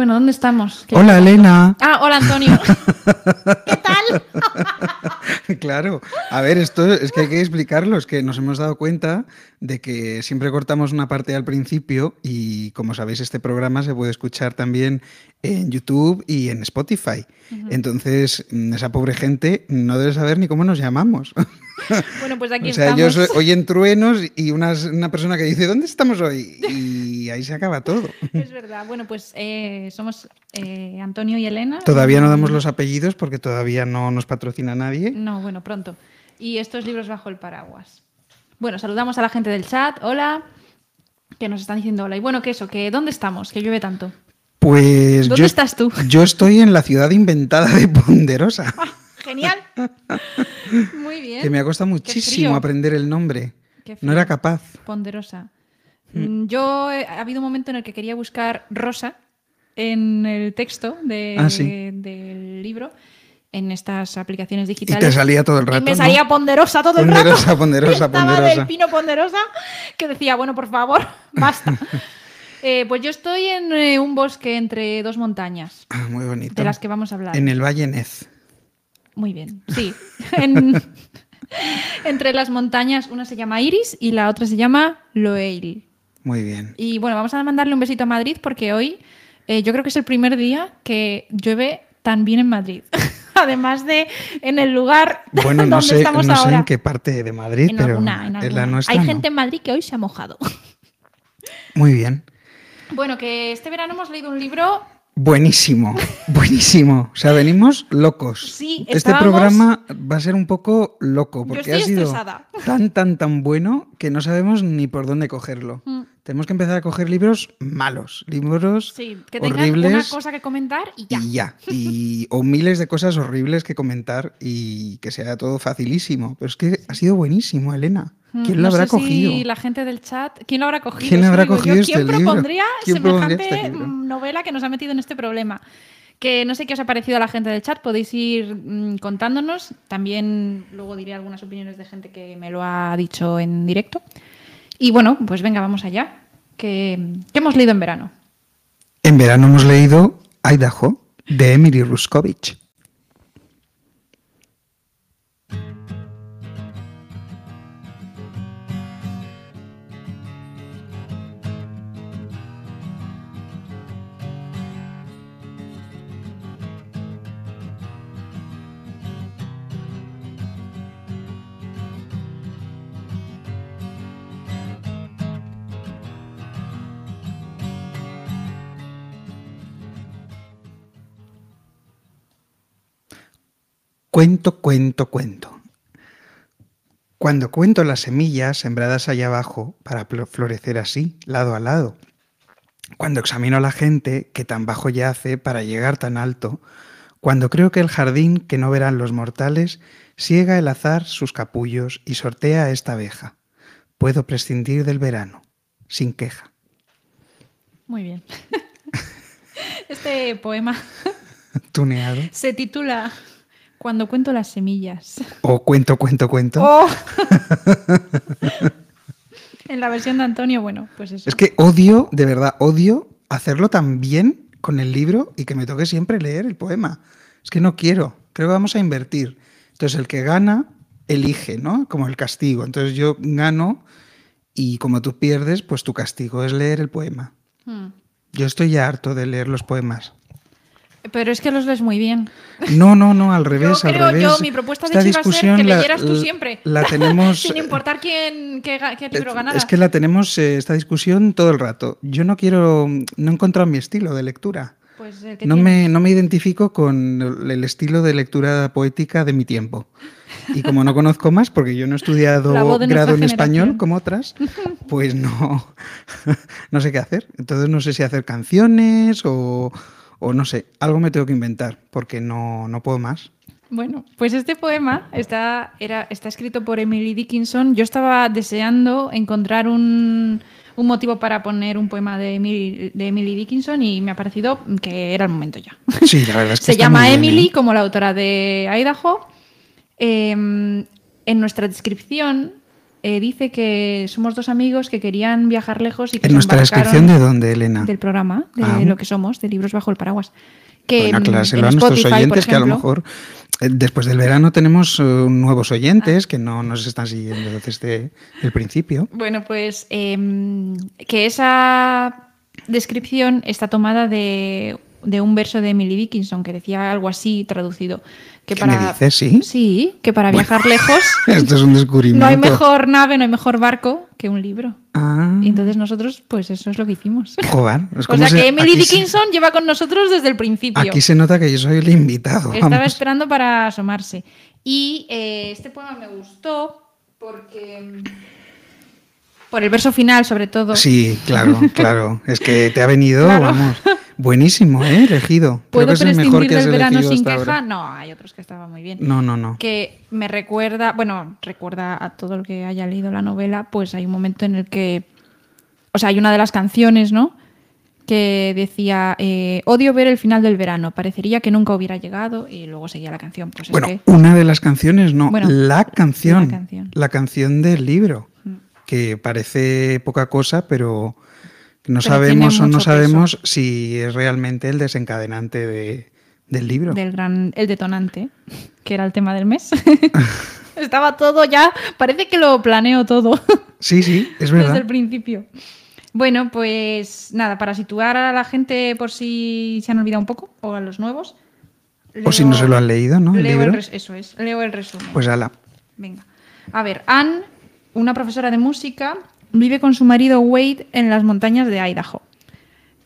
Bueno, ¿dónde estamos? ¿Qué- Hola, Elena. Ah, hola Antonio. ¿Qué tal? Claro, a ver, esto es que hay que explicarlo, es que nos hemos dado cuenta de que siempre cortamos una parte al principio y como sabéis este programa se puede escuchar también en YouTube y en Spotify. Entonces, mm, esa pobre gente no debe saber ni cómo nos llamamos. Bueno, pues aquí o sea, estamos. ellos oyen truenos y una, una persona que dice, ¿dónde estamos hoy? Y ahí se acaba todo. Es verdad. Bueno, pues eh, somos eh, Antonio y Elena. Todavía no damos los apellidos porque todavía no nos patrocina nadie. No, bueno, pronto. Y estos libros bajo el paraguas. Bueno, saludamos a la gente del chat. Hola. Que nos están diciendo hola. Y bueno, que eso, que ¿dónde estamos? Que llueve tanto. Pues ¿Dónde yo, estás tú? Yo estoy en la ciudad inventada de Ponderosa, Genial. Muy bien. que me ha costado muchísimo aprender el nombre. No era capaz. Ponderosa. Mm, Yo eh, ha habido un momento en el que quería buscar rosa en el texto de- Ah, sí. del libro en estas aplicaciones Y digitales. te salía todo el rato. Y me ¿no? salía ponderosa todo el Ponderosa, rato. ponderosa, Estaba ponderosa. del pino ponderosa que decía, bueno, por favor, basta. Eh, pues yo estoy en eh, un bosque entre dos montañas, Ah, muy bonito. de las que vamos a hablar. En el Valle Nez. Muy bien, sí. En- entre las montañas, una se llama Iris y la otra se llama Loeil. Muy bien. Y bueno, vamos a mandarle un besito a Madrid porque hoy eh, yo creo que es el primer día que llueve tan bien en Madrid. Además de en el lugar Bueno, no donde sé, estamos no sé ahora. en qué parte de Madrid, En pero alguna, en en la nuestra. Hay no. gente en Madrid que hoy se ha mojado. Muy bien. Bueno, que este verano hemos leído un libro. Buenísimo, buenísimo. O sea, venimos locos. Sí, este programa va a ser un poco loco porque ha sido estresada. tan, tan, tan bueno que no sabemos ni por dónde cogerlo. Mm. Tenemos que empezar a coger libros malos, libros Sí, que tengan horribles una cosa que comentar y ya. y ya. Y, o miles de cosas horribles que comentar y que sea todo facilísimo. Pero es que ha sido buenísimo, Elena. Mm, ¿Quién no lo habrá sé cogido? Si la gente del chat, ¿quién lo habrá cogido? ¿Quién habrá digo yo. cogido este ¿Quién propondría ¿Quién semejante este novela que nos ha metido en este problema? Que no sé qué os ha parecido a la gente del chat, podéis ir mm, contándonos. También luego diré algunas opiniones de gente que me lo ha dicho en directo. Y bueno, pues venga, vamos allá. ¿Qué, qué hemos leído en verano? En verano hemos leído Idaho de Emily Ruskovich. Cuento, cuento, cuento. Cuando cuento las semillas sembradas allá abajo para florecer así, lado a lado. Cuando examino a la gente que tan bajo yace para llegar tan alto. Cuando creo que el jardín que no verán los mortales siega el azar sus capullos y sortea a esta abeja. Puedo prescindir del verano, sin queja. Muy bien. Este poema Tuneado. se titula Cuando cuento las semillas. O cuento, cuento, cuento. ¡Oh! en la versión de Antonio, bueno, pues eso. Es que odio, de verdad, odio hacerlo tan bien con el libro y que me toque siempre leer el poema. Es que no quiero. Creo que vamos a invertir. Entonces el que gana elige, ¿no? Como el castigo. Entonces yo gano y como tú pierdes, pues tu castigo es leer el poema. Hmm. Yo estoy ya harto de leer los poemas. Pero es que los lees muy bien. No, no, no, al revés, al creo, revés. yo, mi propuesta de Esta hecho iba a ser discusión que la- leyeras tú siempre. La tenemos Sin importar quién, qué, qué libro ganara. Es que la tenemos eh, esta discusión todo el rato. Yo no quiero, no he encontrado mi estilo de lectura. Pues el que No me, no me identifico con el estilo de lectura poética de mi tiempo. Y como no conozco más, porque yo no he estudiado grado en español como otras, pues no, no sé qué hacer. Entonces no sé si hacer canciones o, o no sé, algo me tengo que inventar, porque no, no puedo más. Bueno, pues este poema está, era, está escrito por Emily Dickinson. Yo estaba deseando encontrar un, un motivo para poner un poema de Emily, de Emily Dickinson y me ha parecido que era el momento ya. Sí, la verdad es que Se llama bien, Emily, ¿eh? como la autora de Idaho. Eh, en nuestra descripción eh, dice que somos dos amigos que querían viajar lejos y que ¿En nuestra descripción de dónde, Elena? del programa, de Ah. lo que somos, de libros bajo el paraguas. Que Bueno, en a nuestros por oyentes que a lo mejor eh, después del verano tenemos eh, nuevos Ah. oyentes que no nos están siguiendo desde el principio. Bueno, pues em, que esa descripción está tomada de, de un verso de Emily Dickinson que decía algo así traducido. Que ¿Qué me dices? ¿Sí? Sí, que para viajar lejos Esto es un descubrimiento. no hay mejor nave, no hay mejor barco que un libro. Ah, Y entonces nosotros, pues eso es lo que hicimos. joder, es O como sea se- que Emily se- Dickinson lleva con nosotros desde el principio. Aquí se nota que yo soy el invitado. Estaba vamos. esperando para asomarse. Y eh, este poema me gustó porque. Por el verso final, sobre todo. Sí, claro, claro. Es que te ha venido, Claro. vamos. Buenísimo, ¿eh? Elegido. Creo ¿Puedo es el mejor prescindir que has del verano sin queja? ahora. No, hay otros que estaban muy bien. No, no, no. Que me recuerda, bueno, recuerda a todo el que haya leído la novela, pues hay un momento en el que. O sea, hay una de las canciones, ¿no? Que decía: eh, Odio ver el final del verano, parecería que nunca hubiera llegado, y luego seguía la canción. Pues es Bueno, que- una de las canciones, no, Bueno, la canción, la canción. la canción del libro. Que parece poca cosa, pero no Pero sabemos o no sabemos si es realmente el desencadenante de- del libro. del gran el detonante, que era el tema del mes. Estaba todo ya, parece que lo planeo todo Sí, sí, es desde verdad. el principio. Bueno, pues nada, para situar a la gente por si se han olvidado un poco, o a los nuevos. O si no se lo han leído, ¿no? El leo el libro. res- eso es, leo el resumen. Pues ala. Venga. A ver, Anne, una profesora de música, vive con su marido Wade en las montañas de Idaho.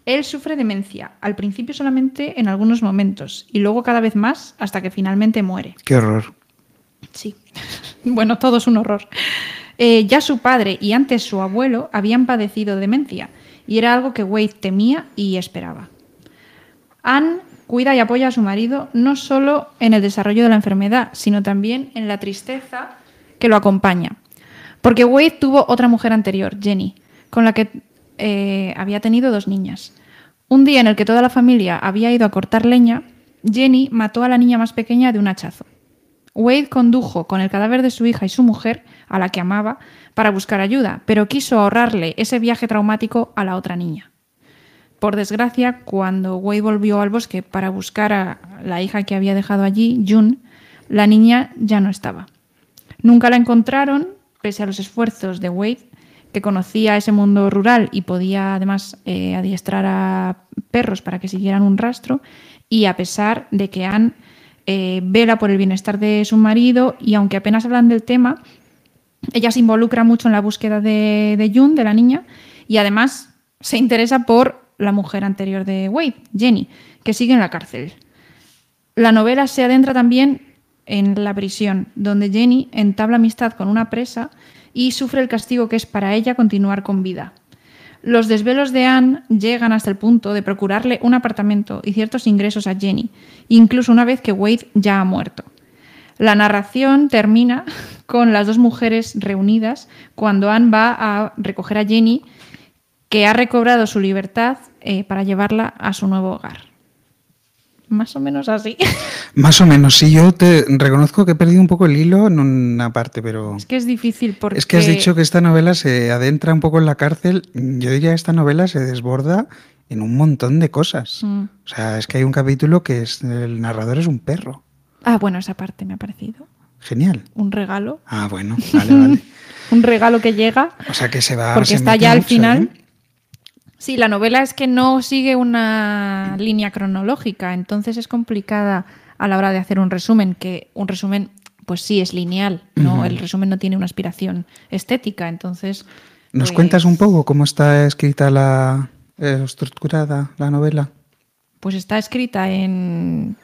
Él sufre demencia, al principio solamente en algunos momentos y luego cada vez más hasta que finalmente muere. Qué horror. Sí. Bueno, todo es un horror. Eh, ya su padre y antes su abuelo habían padecido demencia y era algo que Wade temía y esperaba. Anne cuida y apoya a su marido no solo en el desarrollo de la enfermedad, sino también en la tristeza que lo acompaña. Porque Wade tuvo otra mujer anterior, Jenny, con la que eh, había tenido dos niñas. Un día en el que toda la familia había ido a cortar leña, Jenny mató a la niña más pequeña de un hachazo. Wade condujo con el cadáver de su hija y su mujer, a la que amaba, para buscar ayuda, pero quiso ahorrarle ese viaje traumático a la otra niña. Por desgracia, cuando Wade volvió al bosque para buscar a la hija que había dejado allí, June, la niña ya no estaba. Nunca la encontraron, pese a los esfuerzos de Wade, que conocía ese mundo rural y podía además eh, adiestrar a perros para que siguieran un rastro, y a pesar de que Anne eh, vela por el bienestar de su marido y aunque apenas hablan del tema, ella se involucra mucho en la búsqueda de, de June, de la niña, y además se interesa por la mujer anterior de Wade, Jenny, que sigue en la cárcel. La novela se adentra también en la prisión, donde Jenny entabla amistad con una presa y sufre el castigo que es para ella continuar con vida. Los desvelos de Anne llegan hasta el punto de procurarle un apartamento y ciertos ingresos a Jenny, incluso una vez que Wade ya ha muerto. La narración termina con las dos mujeres reunidas cuando Anne va a recoger a Jenny, que ha recobrado su libertad eh, para llevarla a su nuevo hogar. Más o menos así. Más o menos, sí, yo te reconozco que he perdido un poco el hilo en una parte, pero... Es que es difícil porque... Es que has dicho que esta novela se adentra un poco en la cárcel. Yo diría que esta novela se desborda en un montón de cosas. Mm. O sea, es que hay un capítulo que es el narrador es un perro. Ah, bueno, esa parte me ha parecido. Genial. Un regalo. Ah, bueno, vale, vale. Un regalo que llega O sea que se va. porque se está ya al final. ¿eh? Sí, la novela es que no sigue una línea cronológica, entonces es complicada a la hora de hacer un resumen, que un resumen, pues sí, es lineal, ¿no? El resumen no tiene una aspiración estética, entonces... ¿Nos pues, cuentas un poco cómo está escrita la. eh, estructurada la novela? Pues está escrita en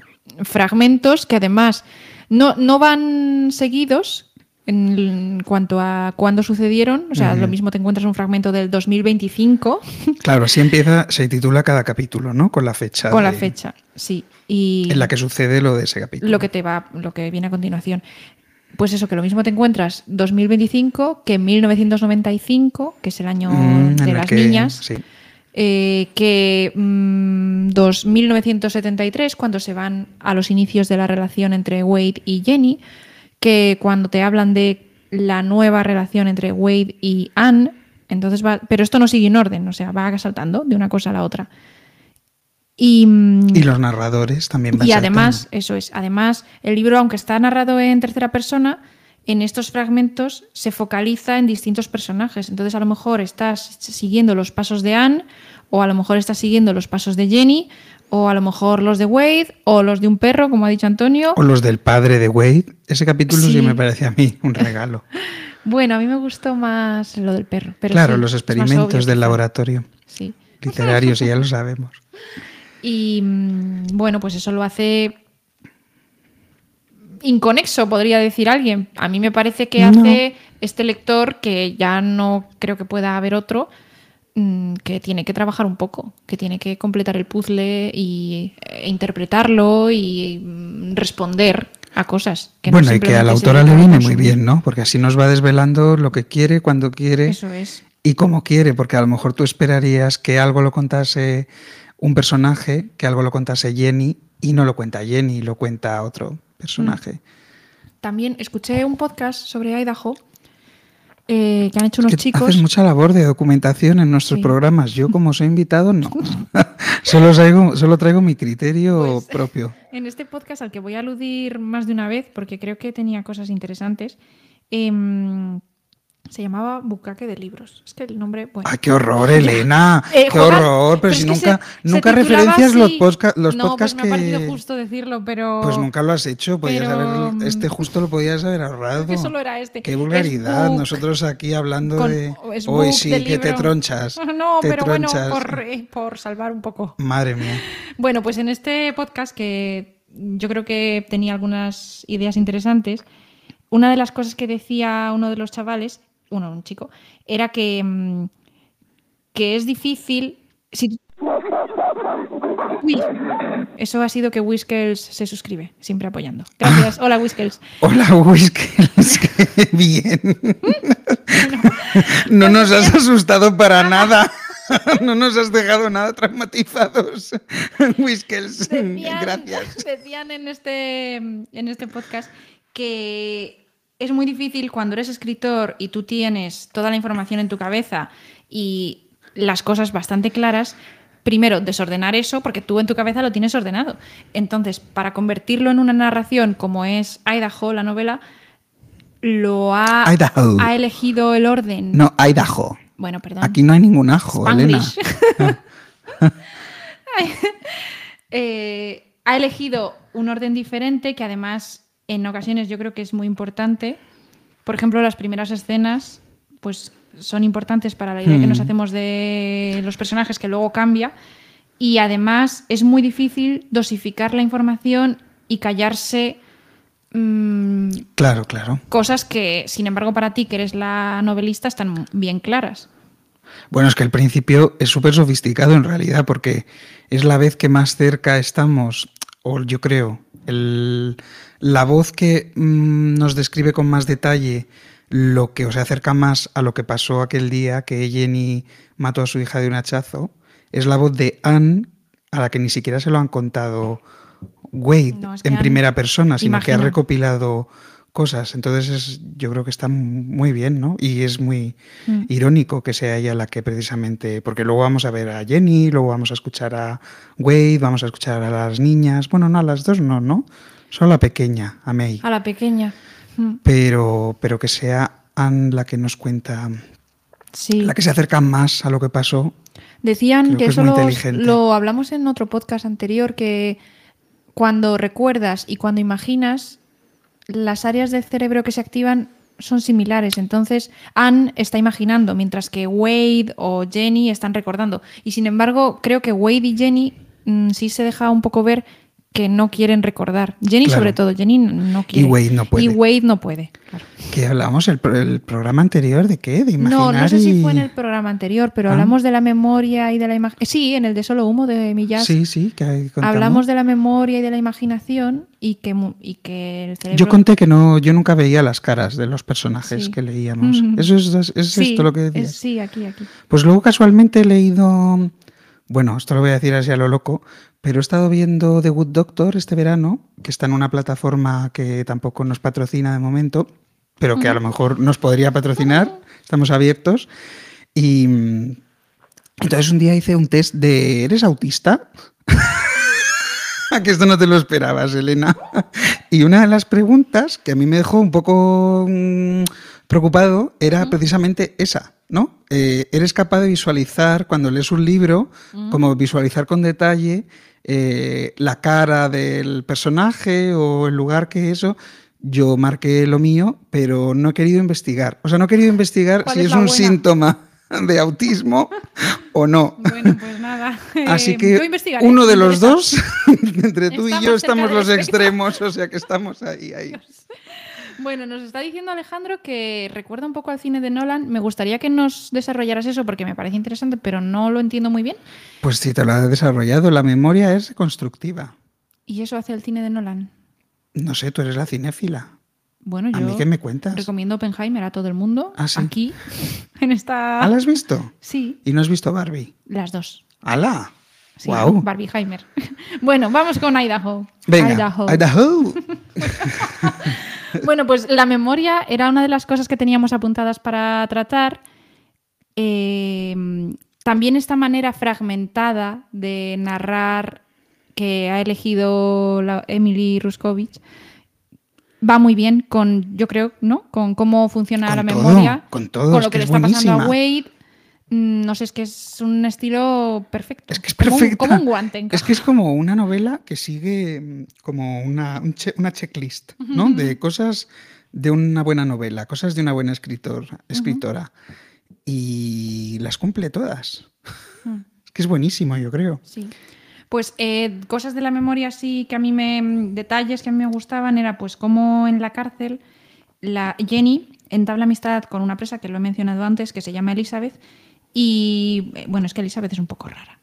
fragmentos que además no, no van seguidos en cuanto a cuándo sucedieron. O sea, lo mismo te encuentras un fragmento del 2025 Claro, así empieza, se titula cada capítulo, ¿no? Con la fecha. con la fecha, sí. Y En la que sucede lo de ese capítulo. lo que te va, lo que viene a continuación. Pues eso, que lo mismo te encuentras 2025 que 1995, que es el año Mm, de las que- niñas, Sí. eh, que mm, dos- 1973, cuando se van a los inicios de la relación entre Wade y Jenny, que cuando te hablan de la nueva relación entre Wade y Anne. Entonces va, pero esto no sigue en orden, o sea, va saltando de una cosa a la otra. Y, mm, Y los narradores también van y además, eso es, además, el libro, aunque está narrado en tercera persona, en estos fragmentos se focaliza en distintos personajes. Entonces, a lo mejor estás siguiendo los pasos de Anne, o a lo mejor estás siguiendo los pasos de Jenny, o a lo mejor los de Wade, o los de un perro, como ha dicho Antonio. O los del padre de Wade. Ese capítulo sí, Sí. me parece a mí un regalo. Bueno, a mí me gustó más lo del perro. Pero claro, sí, los experimentos del laboratorio. Sí. Literarios, y ya lo sabemos. Y mm, bueno, pues eso lo hace inconexo, podría decir alguien. A mí me parece que No. hace este lector, que ya no creo que pueda haber otro, que tiene que trabajar un poco, que tiene que completar el puzzle y e interpretarlo y mm, responder a cosas. Que no bueno, y que a la autora le viene muy bien, ¿no? Porque así nos va desvelando lo que quiere, cuando quiere Eso es. y cómo quiere, porque a lo mejor tú esperarías que algo lo contase un personaje, que algo lo contase Jenny, y no lo cuenta Jenny, lo cuenta otro personaje. También escuché un podcast sobre Idaho eh, que han hecho unos Que chicos. Haces mucha labor de documentación en nuestros Sí. programas. Yo, como soy invitado, no. solo, traigo, solo traigo mi criterio Pues- propio. En este podcast al que voy a aludir más de una vez, porque creo que tenía cosas interesantes, em, se llamaba Bucaque de Libros. Es que el nombre, bueno. ¡Ay, qué horror, Elena! Eh, ¡Qué juega- horror! Pero, si nunca, se- nunca referencias los, así. los no, podcasts pues me ha parecido que... justo decirlo, pero. Pues nunca lo has hecho. Podías pero, haber... mm, Este justo lo podías haber ahorrado. que solo era este. ¡Qué vulgaridad! book Nosotros aquí hablando con- de... Hoy sí, de que te tronchas. No, te pero bueno, por, eh, por salvar un poco. Madre mía. Bueno, pues en este podcast que yo creo que tenía algunas ideas interesantes, una de las cosas que decía uno de los chavales, uno, un chico, era que, mm, que es difícil. Si... Uy, eso ha sido que Whiskels se suscribe, siempre apoyando. Gracias. Hola, Whiskels. Hola, Whiskers. qué bien. No nos has asustado para nada. No nos has dejado nada traumatizados. Whiskers, Decían, gracias. decían en este, en este podcast que es muy difícil cuando eres escritor y tú tienes toda la información en tu cabeza y las cosas bastante claras. Primero, desordenar eso porque tú en tu cabeza lo tienes ordenado. Entonces, para convertirlo en una narración como es Idaho, la novela, lo ha, Idaho. ha elegido el orden. No, Idaho. Bueno, perdón. Aquí no hay ningún ajo, Elena. Spanglish. Eh, ha elegido un orden diferente que además en ocasiones yo creo que es muy importante. Por ejemplo, las primeras escenas pues son importantes para la idea que nos Mm. hacemos de los personajes que luego cambia y además es muy difícil dosificar la información y callarse mm, Claro, claro. cosas que, sin embargo, para ti, que eres la novelista, están bien claras. Bueno, es que el principio es súper sofisticado en realidad, porque es la vez que más cerca estamos, o yo creo, el- la voz que mm, nos describe con más detalle lo que os acerca más a lo que pasó aquel día que Jenny mató a su hija de un hachazo, es la voz de Anne, a la que ni siquiera se lo han contado Wade No, es que en primera persona, sino que ha recopilado cosas. Entonces es- yo creo que está muy bien, ¿no? Y es muy Mm. irónico que sea ella la que precisamente, porque luego vamos a ver a Jenny, luego vamos a escuchar a Wade, vamos a escuchar a las niñas, bueno, no, a las dos no, ¿no? Solo a la pequeña, a May. A la pequeña. Mm, Pero, pero que sea Anne la que nos cuenta, Sí. la que se acerca más a lo que pasó. Decían Creo que, que es eso lo hablamos en otro podcast anterior, que cuando recuerdas y cuando imaginas, las áreas del cerebro que se activan son similares. Entonces, Anne está imaginando, mientras que Wade o Jenny están recordando. Y sin embargo, creo que Wade y Jenny mm, sí se deja un poco ver que no quieren recordar. Jenny Claro. sobre todo, Jenny no quiere. Wade no puede. Y Wade no puede. claro. Que hablamos el, el programa anterior de qué? De imaginar No, no sé y- si fue en el programa anterior, pero Ah. hablamos de la memoria y de la imagen. Sí, en el de Solo Humo de Millas. Sí, sí, que. Hablamos de la memoria y de la imaginación y que, y que el cerebro... Yo conté que no, yo nunca veía las caras de los personajes Sí. que leíamos. Mm. Eso es, es Sí, esto lo que es- decías. sí, aquí, aquí. Pues luego casualmente he leído, bueno, esto lo voy a decir así a lo loco, pero he estado viendo The Good Doctor este verano, que está en una plataforma que tampoco nos patrocina de momento, pero que a lo mejor nos podría patrocinar, estamos abiertos. Y entonces un día hice un test de ¿eres autista? A que esto no te lo esperabas, Elena. Y una de las preguntas que a mí me dejó un poco mm, preocupado era precisamente esa, ¿no? Eh, ¿Eres capaz de visualizar cuando lees un libro, como visualizar con detalle eh, la cara del personaje o el lugar que eso? Yo marqué lo mío, pero no he querido investigar. O sea, no he querido investigar ¿Cuál si es un buena? síntoma de autismo o no. Bueno, pues nada. Así Eh, que yo investigaré, uno de los dos, entre tú y yo, estamos los extremos, o sea que estamos ahí, ahí. Bueno, nos está diciendo Alejandro que recuerda un poco al cine de Nolan. Me gustaría que nos desarrollaras eso porque me parece interesante, pero no lo entiendo muy bien. Pues si te lo has desarrollado, la memoria es constructiva. ¿Y eso hace el cine de Nolan? No sé, tú eres la cinéfila. Bueno, ¿A yo mí qué me cuentas? recomiendo Oppenheimer a todo el mundo. Ah, sí. Aquí, en esta... ¿Ah, la has visto? Sí, ¿Y no has visto Barbie? las dos. ¡Hala! Sí, ¡Guau! Barbieheimer. bueno, vamos con Idaho. Venga, Idaho. Idaho. Bueno, pues la memoria era una de las cosas que teníamos apuntadas para tratar. Eh, también esta manera fragmentada de narrar que ha elegido la- Emily Ruskovich va muy bien con, yo creo, ¿no? Con cómo funciona Con la todo, memoria, con todo, con es lo que, que le es está pasando a. Wade. Mm, No sé, es que es un estilo perfecto. Es que es Como perfecta. Como un, guante. Es que es como una novela que sigue mm, como una, un che- una checklist, ¿no? De cosas de una buena novela, cosas de una buena escritor, escritora. Y las cumple todas. Mm. Es que es buenísimo, yo creo. Sí. Pues eh, cosas de la memoria sí que a mí me. detalles que a mí me gustaban era pues como en la cárcel la Jenny entabla amistad con una presa que lo he mencionado antes, que se llama Elizabeth. Y eh, bueno, es que Elizabeth es un poco rara.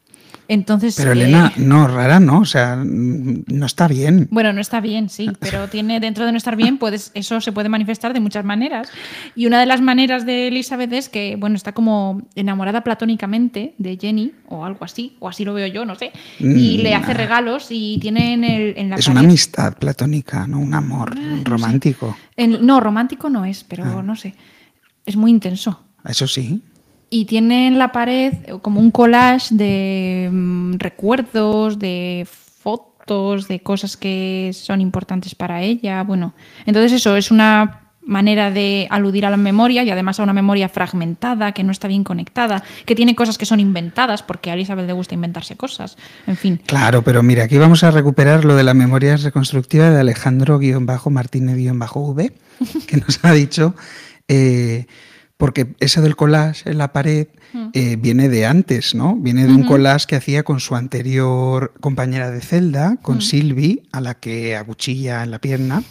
Entonces. Pero eh, Elena, no, rara, no, o sea, no está bien. Bueno, no está bien, sí, pero tiene dentro de no estar bien, puedes, eso se puede manifestar de muchas maneras. Y una de las maneras de Elizabeth es que, bueno, está como enamorada platónicamente de Jenny, o algo así, o así lo veo yo, no sé. Y Mm, le hace ah. regalos y tiene en, el, en la Es pared- una amistad platónica, no un amor romántico. en- no, romántico no es, pero Ah. no sé. Es muy intenso. Eso sí. Y tiene en la pared como un collage de mm, recuerdos, de fotos, de cosas que son importantes para ella. Bueno, entonces eso es una manera de aludir a la memoria y además a una memoria fragmentada, que no está bien conectada, que tiene cosas que son inventadas, porque a Elizabeth le gusta inventarse cosas. En fin. Claro, pero mira, aquí vamos a recuperar lo de la memoria reconstructiva de Alejandro-Martínez-V, que nos ha dicho, eh, porque eso del collage en la pared eh, viene de antes, ¿no? Viene de un collage que hacía con su anterior compañera de celda, con Sylvie, a la que acuchilla en la pierna.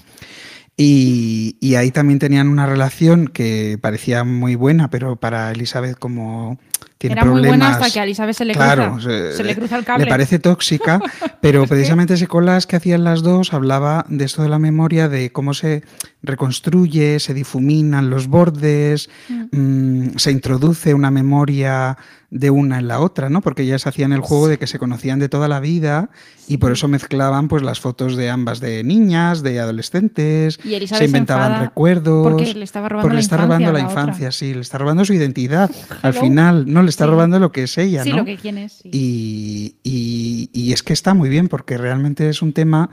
Y, y ahí también tenían una relación que parecía muy buena, pero para Elizabeth como tiene Era muy buena hasta que a Elizabeth se le Claro, cruza, se, se le cruza el cable. Le parece tóxica, pero precisamente ese collage que hacían las dos hablaba de esto de la memoria, de cómo se reconstruye, se difuminan los bordes, mm, se introduce una memoria de una en la otra, ¿no? Porque ellas hacían el juego de que se conocían de toda la vida y por eso mezclaban pues las fotos de ambas de niñas, de adolescentes, Y se inventaban enfada recuerdos. porque le estaba robando porque la le está infancia robando la infancia, sí, le está robando su identidad. Al final, no le está Sí. robando lo que es ella, sí, ¿no? lo que quién es. sí. Y, y- y es que está muy bien porque realmente es un tema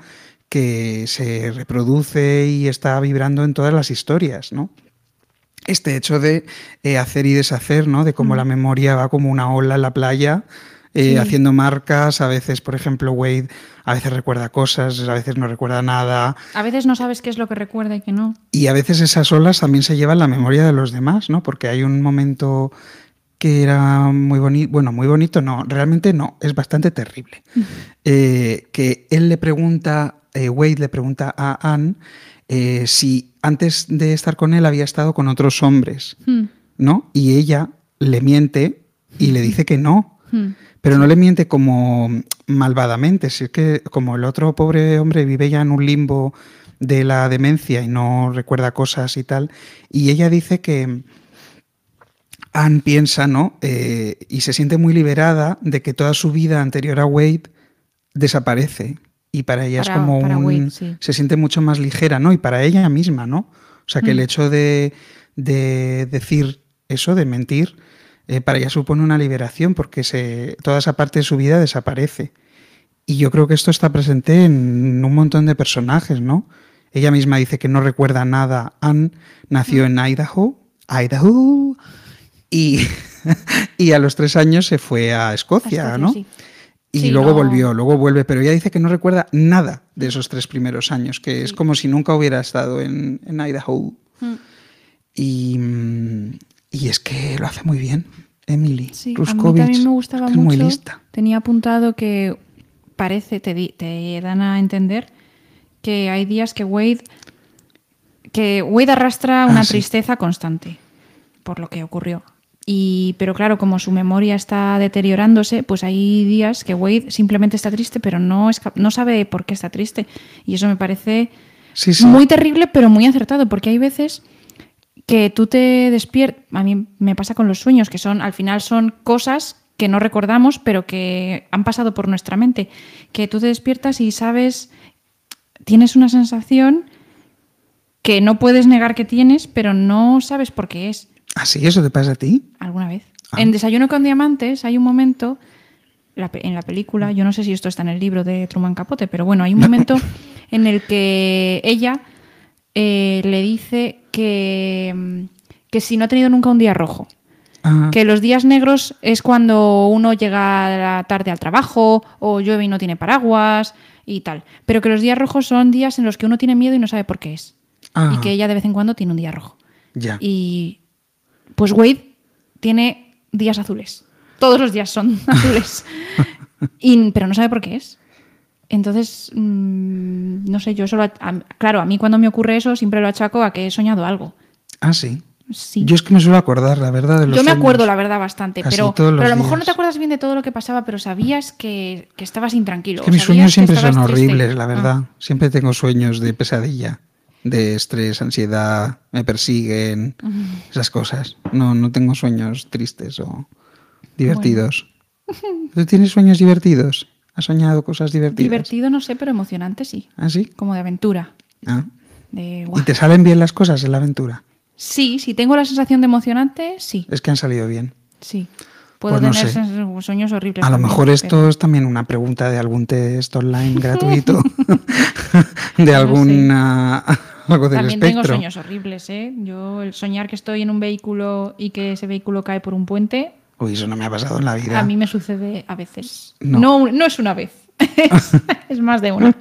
que se reproduce y está vibrando en todas las historias, ¿no? Este hecho de eh, hacer y deshacer, ¿no? De cómo la memoria va como una ola en la playa, eh, Sí. haciendo marcas. A veces, por ejemplo, Wade a veces recuerda cosas, a veces no recuerda nada. A veces no sabes qué es lo que recuerda y qué no. Y a veces esas olas también se llevan la memoria de los demás, ¿no? Porque hay un momento que era muy bonito, bueno, muy bonito no, realmente no, es bastante terrible. Eh, que él le pregunta, eh, Wade le pregunta a Anne eh, si antes de estar con él había estado con otros hombres, Hmm, ¿no? Y ella le miente y le dice que no. hmm. Pero no le miente como malvadamente, si es que como el otro pobre hombre vive ya en un limbo de la demencia y no recuerda cosas y tal, y ella dice que Anne piensa, ¿no? Eh, y se siente muy liberada de que toda su vida anterior a Wade desaparece. Y para ella Para- es como un... Wade, sí. Se siente mucho más ligera, ¿no? Y para ella misma, ¿no? O sea que el Mm. hecho de, de decir eso, de mentir, eh, para ella supone una liberación porque se, toda esa parte de su vida desaparece. Y yo creo que esto está presente en un montón de personajes, ¿no? Ella misma dice que no recuerda nada. Anne nació en Idaho, Idaho, y, y a los tres años se fue a Escocia, A Escocia, ¿no? sí. Y Sí, luego no- volvió, luego vuelve, pero ella dice que no recuerda nada de esos tres primeros años, que es como si nunca hubiera estado en, en Idaho. Mm. Y, y es que lo hace muy bien, Emily. Sí, a mí también me gustaba mucho. Muy lista. Tenía apuntado que parece, te, dan a entender que hay días que Wade que Wade arrastra una Ah, tristeza constante por lo que ocurrió. Y, pero claro, como su memoria está deteriorándose, pues hay días que Wade simplemente está triste, pero no, es, no sabe por qué está triste. Y eso me parece Sí, sí. muy terrible, pero muy acertado, porque hay veces que tú te despiertas, a mí me pasa con los sueños, que son al final son cosas que no recordamos, pero que han pasado por nuestra mente, que tú te despiertas y sabes, tienes una sensación que no puedes negar que tienes, pero no sabes por qué es ¿Ah, sí? ¿Eso te pasa a ti? alguna vez. Ah. En Desayuno con Diamantes hay un momento, la en la película, yo no sé si esto está en el libro de Truman Capote, pero bueno, hay un momento en el que ella eh, le dice que, mm, que si no ha tenido nunca un día rojo, Ah, que los días negros es cuando uno llega tarde al trabajo o llueve y no tiene paraguas y tal, pero que los días rojos son días en los que uno tiene miedo y no sabe por qué es. ah, Y que ella de vez en cuando tiene un día rojo. ya. Y pues Wade tiene días azules. Todos los días son azules. Y- pero no sabe por qué es. Entonces, mm, no sé, yo solo... claro, a mí cuando me ocurre eso siempre lo achaco a que he soñado algo. Ah, sí. Sí. Yo es que me suelo acordar, la verdad, de los Yo me sueños. acuerdo, la verdad, bastante. Casi Pero, todos los pero a lo mejor no te acuerdas bien de todo lo que pasaba, pero sabías que, que estabas intranquilo. Es que mis sueños siempre son triste. horribles, la Ah. verdad. Siempre tengo sueños de pesadilla, de estrés, ansiedad, me persiguen, esas cosas. No, no tengo sueños tristes o divertidos. ¿Tú tienes sueños divertidos? ¿Has soñado cosas divertidas? Divertido, no sé, pero emocionante sí. ¿Ah, sí? Como de aventura. Ah. De, ¿Y te salen bien las cosas en la aventura? Sí, si tengo la sensación de emocionante, sí. Es que han salido bien. Sí. Puedo Pues no tener sé. sueños horribles. A lo mejor esto pero- es también una pregunta de algún test online gratuito, de No alguna algo del También tengo sueños horribles, ¿eh? Yo, el soñar que estoy en un vehículo y que ese vehículo cae por un puente, Uy, eso no me ha pasado en la vida. a mí me sucede a veces. No. No, no, es una vez, es, es más de una.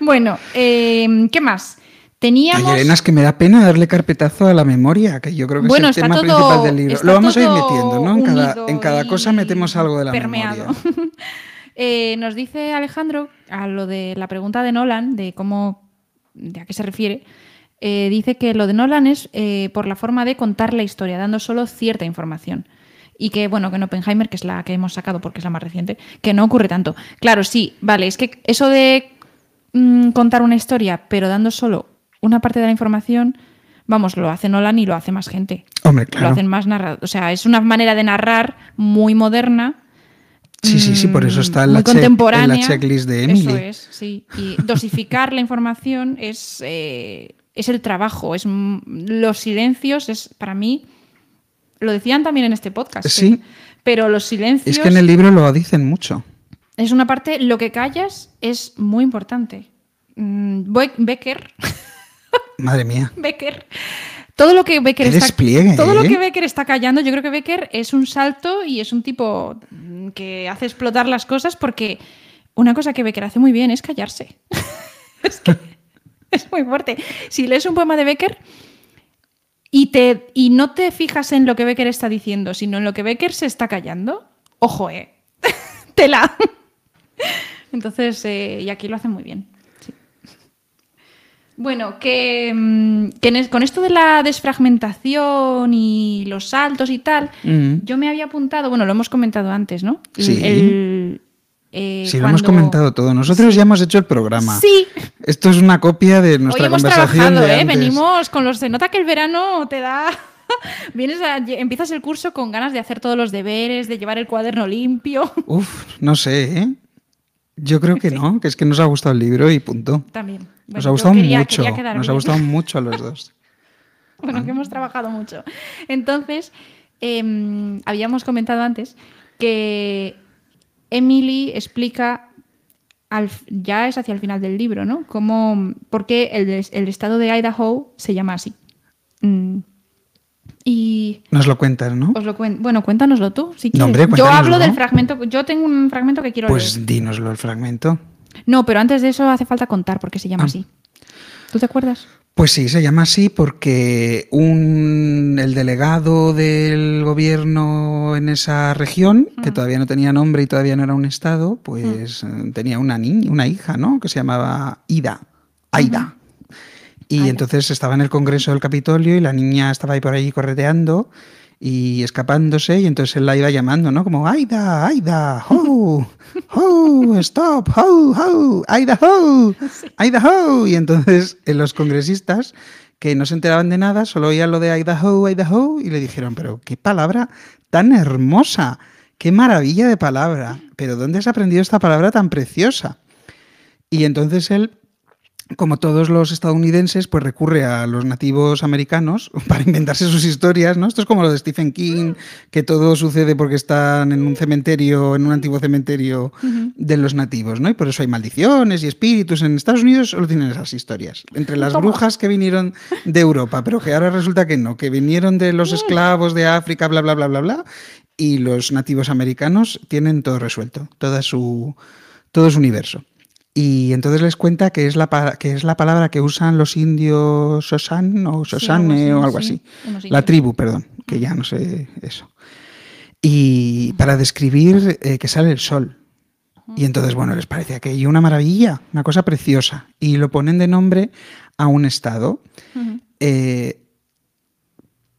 Bueno, eh, ¿qué más? Teníamos... Ay, Elena, es que me da pena darle carpetazo a la memoria, que yo creo que Bueno, es el tema todo- principal del libro. Lo vamos a ir metiendo, ¿no? En cada, en cada cosa metemos algo de la permeado. memoria. Eh, nos dice Alejandro, a lo de la pregunta de Nolan, de cómo, de a qué se refiere, eh, dice que lo de Nolan es eh, por la forma de contar la historia, dando solo cierta información. Y que, bueno, que en Oppenheimer, que es la que hemos sacado porque es la más reciente, que no ocurre tanto. Claro, sí, vale, es que eso de mm, contar una historia, pero dando solo una parte de la información, vamos, lo hace Nolan y lo hace más gente. Hombre, Lo claro. hacen más narrado. O sea, es una manera de narrar muy moderna. Sí, sí, sí, por eso está en la, che- en la checklist de Emily. Eso es, sí. Y dosificar la información es, eh, es el trabajo. Es, los silencios es, para mí, lo decían también en este podcast. Sí. que- pero los silencios Es que en el libro lo dicen mucho. es una parte, lo que callas es muy importante. Mm, Becker, Madre mía. Becker. Todo lo que Becker Qué está despliegue, todo lo ¿eh? que Becker está callando, yo creo que Becker es un salto y es un tipo mm, que hace explotar las cosas porque una cosa que Becker hace muy bien es callarse. es que es muy fuerte. Si lees un poema de Becker y te y no te fijas en lo que Becker está diciendo, sino en lo que Becker se está callando, ojo, eh. Tela. Entonces, eh, y aquí lo hace muy bien. Sí. Bueno, que, mm, que con esto de la desfragmentación y los saltos y tal, yo me había apuntado, bueno, lo hemos comentado antes, ¿no? Sí. El- eh, Sí, lo hemos comentado todo. Nosotros ya hemos hecho el programa. Sí, Esto es una copia de hoy nuestra hemos conversación trabajado, de ¿eh? antes. Venimos con los... Se nota que el verano te da... Vienes a- empiezas el curso con ganas de hacer todos los deberes, de llevar el cuaderno limpio. Uf, no sé, ¿eh? Yo creo que no, que es que nos ha gustado el libro y punto. También. Nos ha gustado quería- mucho. quería Nos ha gustado mucho a los dos. Bueno, que hemos trabajado mucho. Entonces, em, habíamos comentado antes que Emily explica, al, ya es hacia el final del libro, ¿no? Cómo, por qué el, el estado de Idaho se llama así. Mm. Y Nos lo cuentas, ¿no? os lo cuento. Bueno, cuéntanoslo tú, si No, quieres. hombre, yo hablo del fragmento. Yo tengo un fragmento que quiero Pues leer. dínoslo el fragmento. No, pero antes de eso hace falta contar por qué se llama Ah. así. ¿Tú te acuerdas? Pues sí, se llama así porque un, el delegado del gobierno en esa región, que todavía no tenía nombre y todavía no era un estado, pues eh, tenía una niña, una hija, ¿no? Que se llamaba Ida. Aida. Y entonces estaba en el Congreso del Capitolio y la niña estaba ahí por ahí correteando y escapándose y entonces él la iba llamando, ¿no? Como Aida, Aida, ho, ho, stop, ho, ho, Aida, ho, Aida, ho. Y entonces eh, los congresistas que no se enteraban de nada, solo oían lo de Idaho, Idaho, y le dijeron, pero qué palabra tan hermosa, qué maravilla de palabra, pero ¿dónde has aprendido esta palabra tan preciosa? Y entonces él como todos los estadounidenses, pues recurre a los nativos americanos para inventarse sus historias, ¿no? Esto es como lo de Stephen King, que todo sucede porque están en un cementerio, en un antiguo cementerio de los nativos, ¿no? Y por eso hay maldiciones y espíritus. En Estados Unidos solo tienen esas historias. Entre las ¿Cómo? brujas que vinieron de Europa, pero que ahora resulta que no, que vinieron de los esclavos de África, bla, bla, bla, bla, bla, y los nativos americanos tienen todo resuelto, toda su, todo su universo. Y entonces les cuenta que es la, que es la palabra que usan los indios Sosan o Sí, Sosane algo así, o algo sí, así. La tribu, perdón, que ya no sé eso. Y para describir eh, que sale el sol. Y entonces, bueno, les parece aquello una maravilla, una cosa preciosa. Y lo ponen de nombre a un estado. Eh,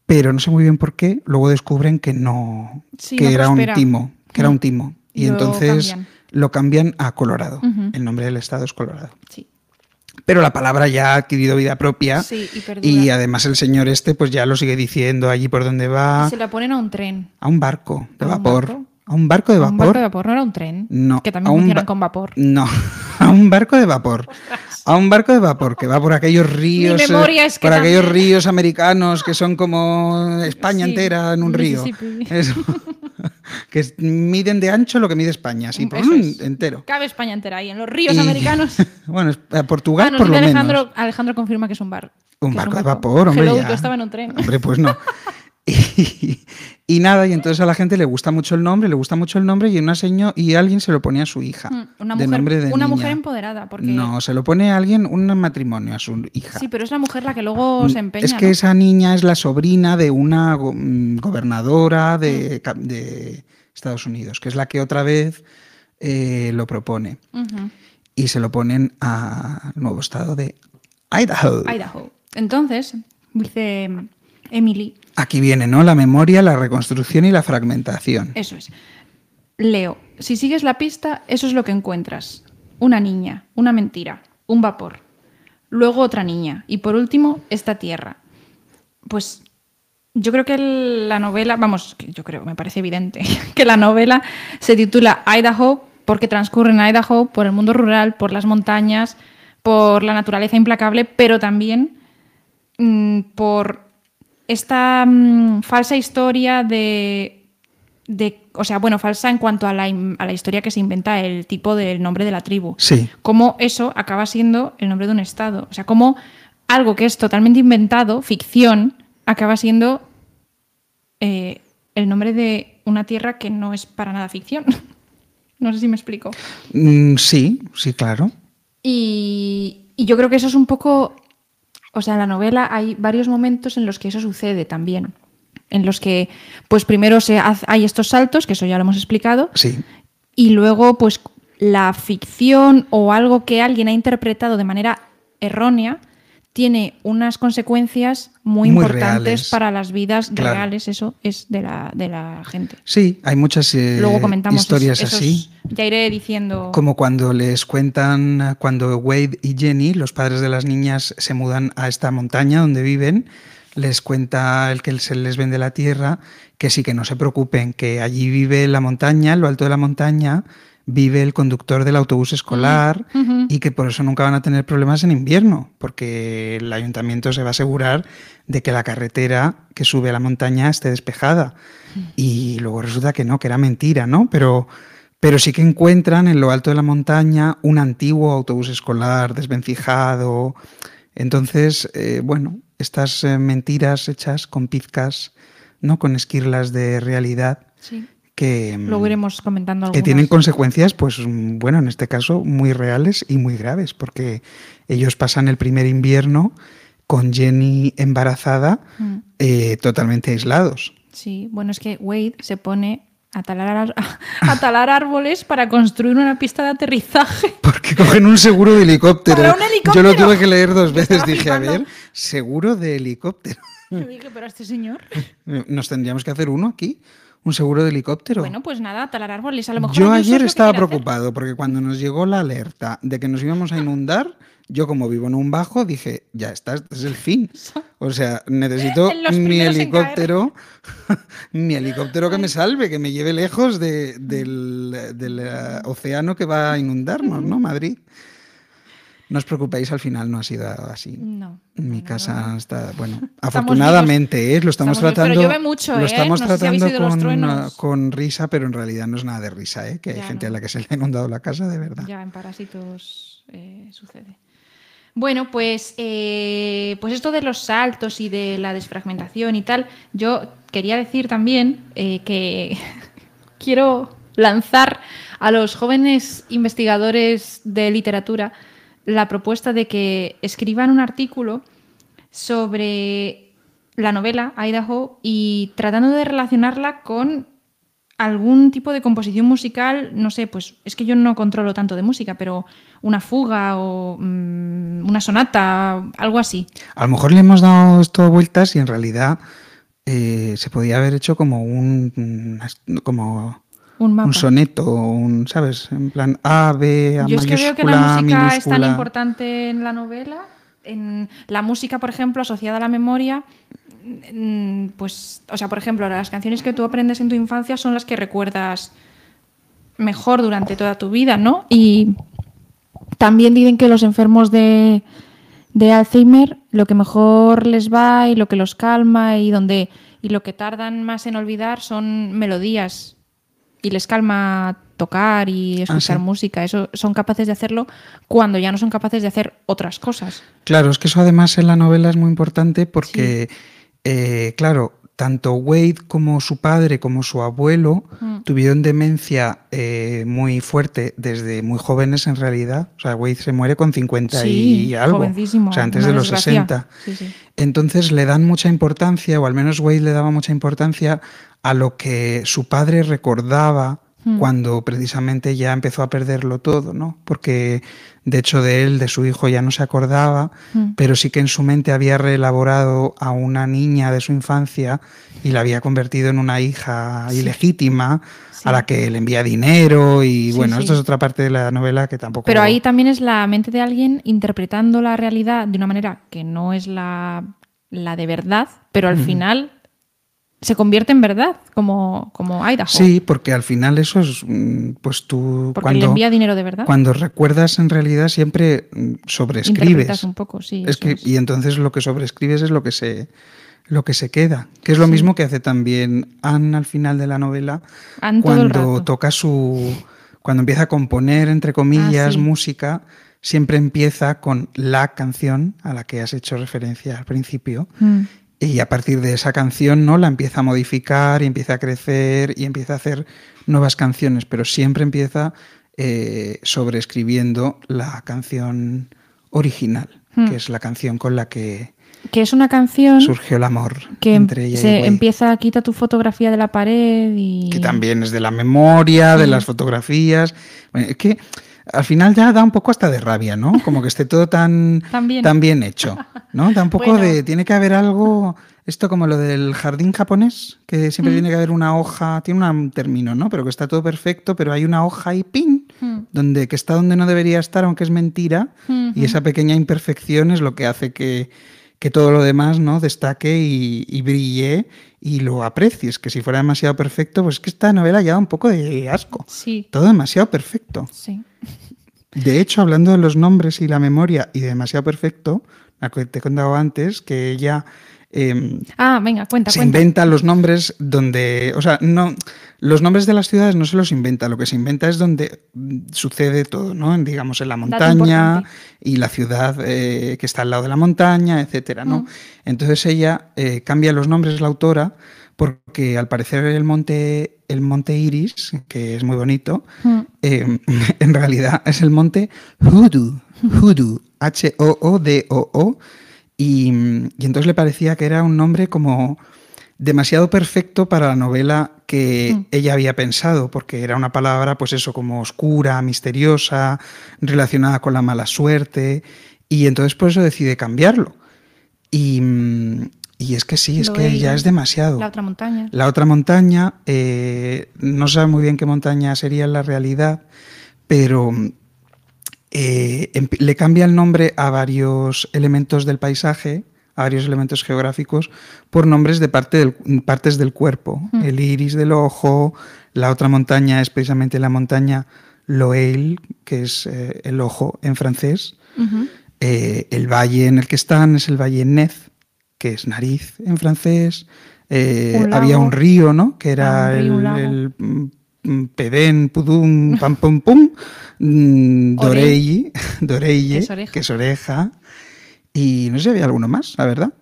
pero no sé muy bien por qué. Luego descubren que no, Sí, que no era prospera. un timo, que era un timo. Y entonces cambian. Lo cambian a Colorado. El nombre del estado es Colorado. Sí. Pero la palabra ya ha adquirido vida propia. Sí, y. Y además el señor este, pues ya lo sigue diciendo allí por donde va. Y se la ponen a un tren. A un barco de ¿A un vapor. barco? ¿A un barco de A vapor? un barco de vapor, no era un tren. No, Que a también un funcionan con vapor. No, a un barco de vapor. A un barco de vapor que va por aquellos ríos. eh, memoria es que por aquellos ríos americanos que son como España Sí, entera en un río. Eso. que miden de ancho lo que mide España, así, es. entero. Cabe España entera ahí, en los ríos Y- americanos. bueno, a Portugal Ah, por lo dice menos. Alejandro, Alejandro confirma que es un bar. Un barco de vapor, hombre. Hello, ya. tú estaba en un tren. Hombre, pues no. Y, y nada, y entonces a la gente le gusta mucho el nombre, le gusta mucho el nombre y una seño, y alguien se lo pone a su hija. Mm, Una de mujer, nombre de una niña. mujer empoderada, porque No, se lo pone a alguien un matrimonio a su hija. sí, pero es la mujer la que luego se empeña. Mm, es que ¿no? esa niña es la sobrina de una go- mm, gobernadora de, ca- de Estados Unidos, que es la que otra vez eh, lo propone. Y se lo ponen al nuevo estado de Idaho. Idaho. Entonces, dice Emily, Aquí viene, ¿no? La memoria, la reconstrucción y la fragmentación. eso es. Leo, si sigues la pista, eso es lo que encuentras. Una niña, una mentira, un vapor. Luego otra niña. Y por último, esta tierra. Pues yo creo que la novela, vamos, yo creo, me parece evidente, que la novela se titula Idaho porque transcurre en Idaho, por el mundo rural, por las montañas, por la naturaleza implacable, pero también mm, por esta mm, falsa historia de, de- O sea, bueno, falsa en cuanto a la, im- a la historia que se inventa el tipo del nombre de la tribu. Sí. Cómo eso acaba siendo el nombre de un estado. O sea, cómo algo que es totalmente inventado, ficción, acaba siendo eh, el nombre de una tierra que no es para nada ficción. no sé si me explico. Mm, sí, sí, claro. Y, y yo creo que eso es un poco, o sea, en la novela hay varios momentos en los que eso sucede también, en los que, pues primero se haz- hay estos saltos, que eso ya lo hemos explicado, Sí. y luego, pues la ficción o algo que alguien ha interpretado de manera errónea tiene unas consecuencias muy, Muy importantes reales. para las vidas Claro. reales, eso es de la, de la gente. Sí, hay muchas eh, Luego comentamos historias esos- así. Ya iré diciendo. Como cuando les cuentan, cuando Wade y Jenny, los padres de las niñas, se mudan a esta montaña donde viven, les cuenta el que se les vende la tierra, que sí, que no se preocupen, que allí vive la montaña, en lo alto de la montaña, vive el conductor del autobús escolar y que por eso nunca van a tener problemas en invierno, porque el ayuntamiento se va a asegurar de que la carretera que sube a la montaña esté despejada. Y luego resulta que no, que era mentira, ¿no? Pero, pero sí que encuentran en lo alto de la montaña un antiguo autobús escolar desvencijado. Entonces, eh, bueno, estas eh, mentiras hechas con pizcas, ¿no? Con esquirlas de realidad Sí. que, mm, Luego iremos comentando que tienen consecuencias, pues mm, bueno, en este caso muy reales y muy graves, porque ellos pasan el primer invierno con Jenny embarazada, Mm. eh, totalmente aislados. Sí, bueno, es que Wade se pone a talar, ar- a talar árboles para construir una pista de aterrizaje. Porque cogen un seguro de helicóptero. Para un Yo helicóptero. lo tuve que leer dos Yo veces. Dije, a ver, seguro de helicóptero. Yo dije, pero este señor. Nos tendríamos que hacer uno aquí, un seguro de helicóptero. Bueno, pues nada, talar árboles. A lo mejor Yo ayer estaba hacer. preocupado porque cuando nos llegó la alerta de que nos íbamos a inundar, yo como vivo en un bajo dije, ya está, este es el fin. O sea, necesito mi helicóptero, mi helicóptero que me salve, que me lleve lejos de- del, del, eh, océano que va a inundarnos, ¿no? Madrid. No os preocupéis, al final no ha sido así. No. Mi casa no. está, bueno, afortunadamente, ¿eh? lo estamos, Estamos vivos, pero tratando, llueve mucho, lo ¿eh? estamos No si tratando con, risa, pero en realidad no es nada de risa, ¿eh? que hay Ya, gente no. a la que se le ha inundado la casa de verdad. Ya en parásitos eh, sucede. Bueno, pues, eh, pues esto de los saltos y de la desfragmentación y tal, yo quería decir también eh, que quiero lanzar a los jóvenes investigadores de literatura la propuesta de que escriban un artículo sobre la novela Idaho y tratando de relacionarla con algún tipo de composición musical, no sé, pues es que yo no controlo tanto de música, pero una fuga o mm, una sonata, algo así. A lo mejor le hemos dado esto vueltas y en realidad eh, se podía haber hecho como un, como Un soneto, un, ¿sabes? En plan A, B, A Yo es que veo que la música es tan importante en la novela. En la música, por ejemplo, asociada a la memoria, pues, o sea, por ejemplo, las canciones que tú aprendes en tu infancia son las que recuerdas mejor durante toda tu vida, ¿no? Y también dicen que los enfermos de, de Alzheimer lo que mejor les va y lo que los calma y donde y lo que tardan más en olvidar son melodías y les calma tocar y escuchar Ah, sí. música. Eso son capaces de hacerlo cuando ya no son capaces de hacer otras cosas. Claro, es que eso además en la novela es muy importante porque, eh, claro, tanto Wade como su padre como su abuelo Mm. tuvieron demencia eh, muy fuerte desde muy jóvenes en realidad. O sea, Wade se muere con 50 y algo. O sea, antes de los desgracia. 60. Sí, sí. Entonces le dan mucha importancia, o al menos Wade le daba mucha importancia a lo que su padre recordaba Hmm. cuando precisamente ya empezó a perderlo todo, ¿no? Porque de hecho de él, de su hijo, ya no se acordaba, Hmm. pero sí que en su mente había reelaborado a una niña de su infancia y la había convertido en una hija ilegítima Sí. a la que le envía dinero y Sí, bueno, esto es otra parte de la novela que tampoco... Pero ahí también es la mente de alguien interpretando la realidad de una manera que no es la, la de verdad, pero al final se convierte en verdad, como, como Idaho. Sí, porque al final eso es, mm, pues tú porque cuando... le envía dinero de verdad. Cuando recuerdas en realidad siempre mm, sobreescribes. Un poco, sí. Es que, es. Y entonces lo que sobreescribes es lo que se, lo que se queda. Que es lo Sí. mismo que hace también Anne al final de la novela. Anne cuando toca su. Cuando empieza a componer, entre comillas, Ah, sí. música, siempre empieza con la canción a la que has hecho referencia al principio. Mm. Y a partir de esa canción, ¿no? La empieza a modificar y empieza a crecer y empieza a hacer nuevas canciones, pero siempre empieza eh, sobreescribiendo la canción original, Hmm. que es la canción con la que Que es una canción surgió el amor que em- entre ella y se Wade, empieza, quita tu fotografía de la pared y... que también es de la memoria, de Sí. las fotografías. Bueno, es que al final ya da un poco hasta de rabia, ¿no? Como que esté todo tan, Tan bien. tan bien hecho, ¿no? Da un poco Bueno. de... Tiene que haber algo... Esto como lo del jardín japonés, que siempre Mm. tiene que haber una hoja, tiene un término, ¿no? Pero que está todo perfecto, pero hay una hoja y pin, Mm. donde que está donde no debería estar, aunque es mentira, y esa pequeña imperfección es lo que hace que, que todo lo demás no destaque y, y brille y lo aprecies, que si fuera demasiado perfecto, pues es que esta novela ya da un poco de asco. Sí, Todo demasiado perfecto. sí. De hecho, hablando de los nombres y la memoria y de demasiado perfecto, te he contado antes, que ella eh, Ah, venga, cuenta, se cuenta. inventa los nombres donde, o sea, no, los nombres de las ciudades no se los inventa, lo que se inventa es donde mm, sucede todo, ¿no? En, digamos, en la montaña y la ciudad eh, que está al lado de la montaña, etcétera, ¿no? Mm. Entonces ella eh, cambia los nombres, la autora, porque al parecer el monte, el monte Iris, que es muy bonito, Mm. eh, en realidad es el monte Hoodoo, Hoodoo, H-O-O-D-O-O, y, y entonces le parecía que era un nombre como demasiado perfecto para la novela que Mm. ella había pensado, porque era una palabra, pues eso, como oscura, misteriosa, relacionada con la mala suerte, y entonces por eso decide cambiarlo. Y, y es que sí, es Lo que ya es demasiado. La otra montaña. La otra montaña, eh, no sabe muy bien qué montaña sería en la realidad, pero eh, le cambia el nombre a varios elementos del paisaje, a varios elementos geográficos, por nombres de parte del- partes del cuerpo. Mm. El iris del ojo, la otra montaña es precisamente la montaña Loeil, que es eh, el ojo en francés. El valle en el que están es el valle Nez, que es nariz en francés. Eh, Un había un río, ¿no? Que era Ah, río, el, el, mm, mm, Pedén, Pudum, Pam Pum Pum, mm, Dorei, Doreye, Que es oreja. que es oreja. Y no sé si había alguno más, la verdad.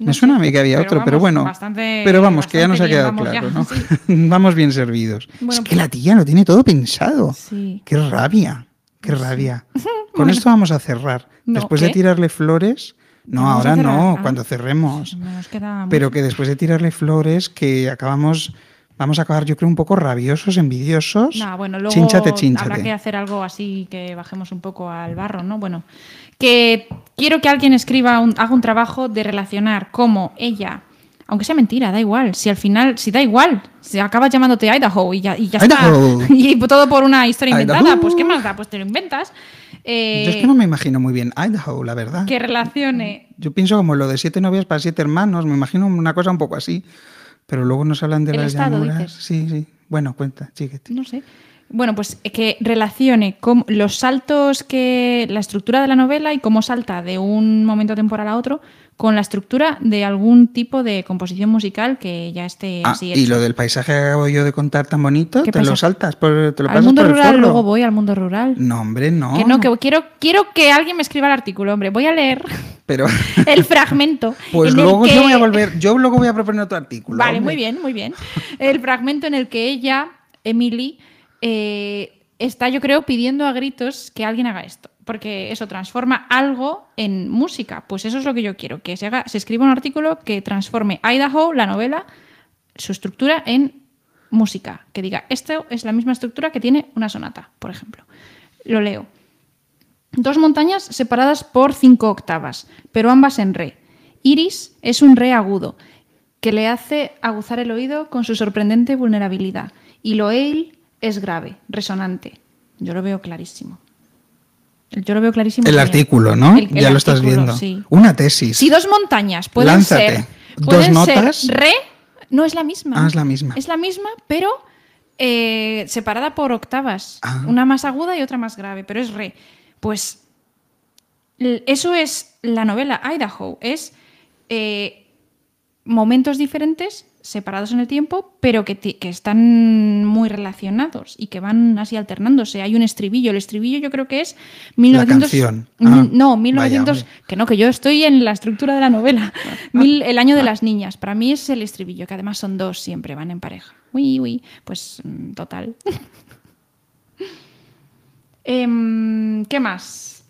No Me suena sé, a mí que había pero otro, pero bueno. bastante- pero vamos, que ya nos ha quedado claro, ¿no? vamos bien servidos. Bueno, es que pues- la tía lo tiene todo pensado. Sí. Qué rabia, qué rabia. Con Bueno. esto vamos a cerrar. No, después de tirarle flores, no, ¿Vamos a ahora no, Ah. cuando cerremos. Nos queda Pero que después de tirarle flores, que acabamos, vamos a acabar, yo creo, un poco rabiosos, envidiosos. No, bueno, luego habrá que hacer algo así que bajemos un poco al barro, ¿no? Bueno, que quiero que alguien escriba, un- haga un trabajo de relacionar cómo ella, aunque sea mentira, da igual, si al final, si da igual, si acabas llamándote Idaho y ya, y ya Idaho. está, y todo por una historia inventada, Idaho. pues qué más da, pues te lo inventas. Eh, Yo es que no me imagino muy bien Idaho, la verdad. que relacione Yo pienso como lo de siete novias para siete hermanos, me imagino una cosa un poco así. Pero luego nos hablan de El las estado, llanuras. dices. Sí, sí. Bueno, cuenta, síguete. No sé. Bueno, pues eh, que relacione cómo- los saltos que. la estructura de la novela y cómo salta de un momento temporal a otro con la estructura de algún tipo de composición musical que ya esté Ah, así y hecho. lo del paisaje que acabo yo de contar tan bonito, ¿Qué te lo saltas, por, te lo al mundo por rural, luego voy al mundo rural. No, hombre, no. Que no, que quiero, quiero que alguien me escriba el artículo, hombre. Voy a leer Pero el fragmento. pues luego yo que- voy a volver, yo luego voy a proponer otro artículo. Vale, hombre. muy bien, muy bien. El fragmento en el que ella, Emily, eh, está, yo creo, pidiendo a gritos que alguien haga esto. Porque eso transforma algo en música. Pues eso es lo que yo quiero, que se, escriba un artículo que transforme Idaho, la novela, su estructura en música. Que diga, esto es la misma estructura que tiene una sonata, por ejemplo. Lo leo. Dos montañas separadas por cinco octavas, pero ambas en re. Iris es un re agudo, que le hace aguzar el oído con su sorprendente vulnerabilidad. Y Loeil es grave, resonante. Yo lo veo clarísimo. Yo lo veo clarísimo. El artículo, ¿no? el- el ya lo estás viendo. sí. Una tesis. Si dos montañas pueden Lánzate. ser. Dos pueden notas. ser re, no es la misma. Ah, es la misma. Es la misma, pero eh, separada por octavas. Ah. Una más aguda y otra más grave, pero es re. Pues eso es la novela Idaho. Es eh, momentos diferentes, separados en el tiempo, pero que, que están muy relacionados y que van así alternándose. Hay un estribillo. El estribillo yo creo que es 1900... canción. Mil- Ah, no, vaya, 1900... hombre. que no, que yo estoy en la estructura de la novela. Mil- el año de las niñas. Para mí es el estribillo, que además son dos siempre, van en pareja. Uy, uy. Pues mm, total. Em, ¿Qué más?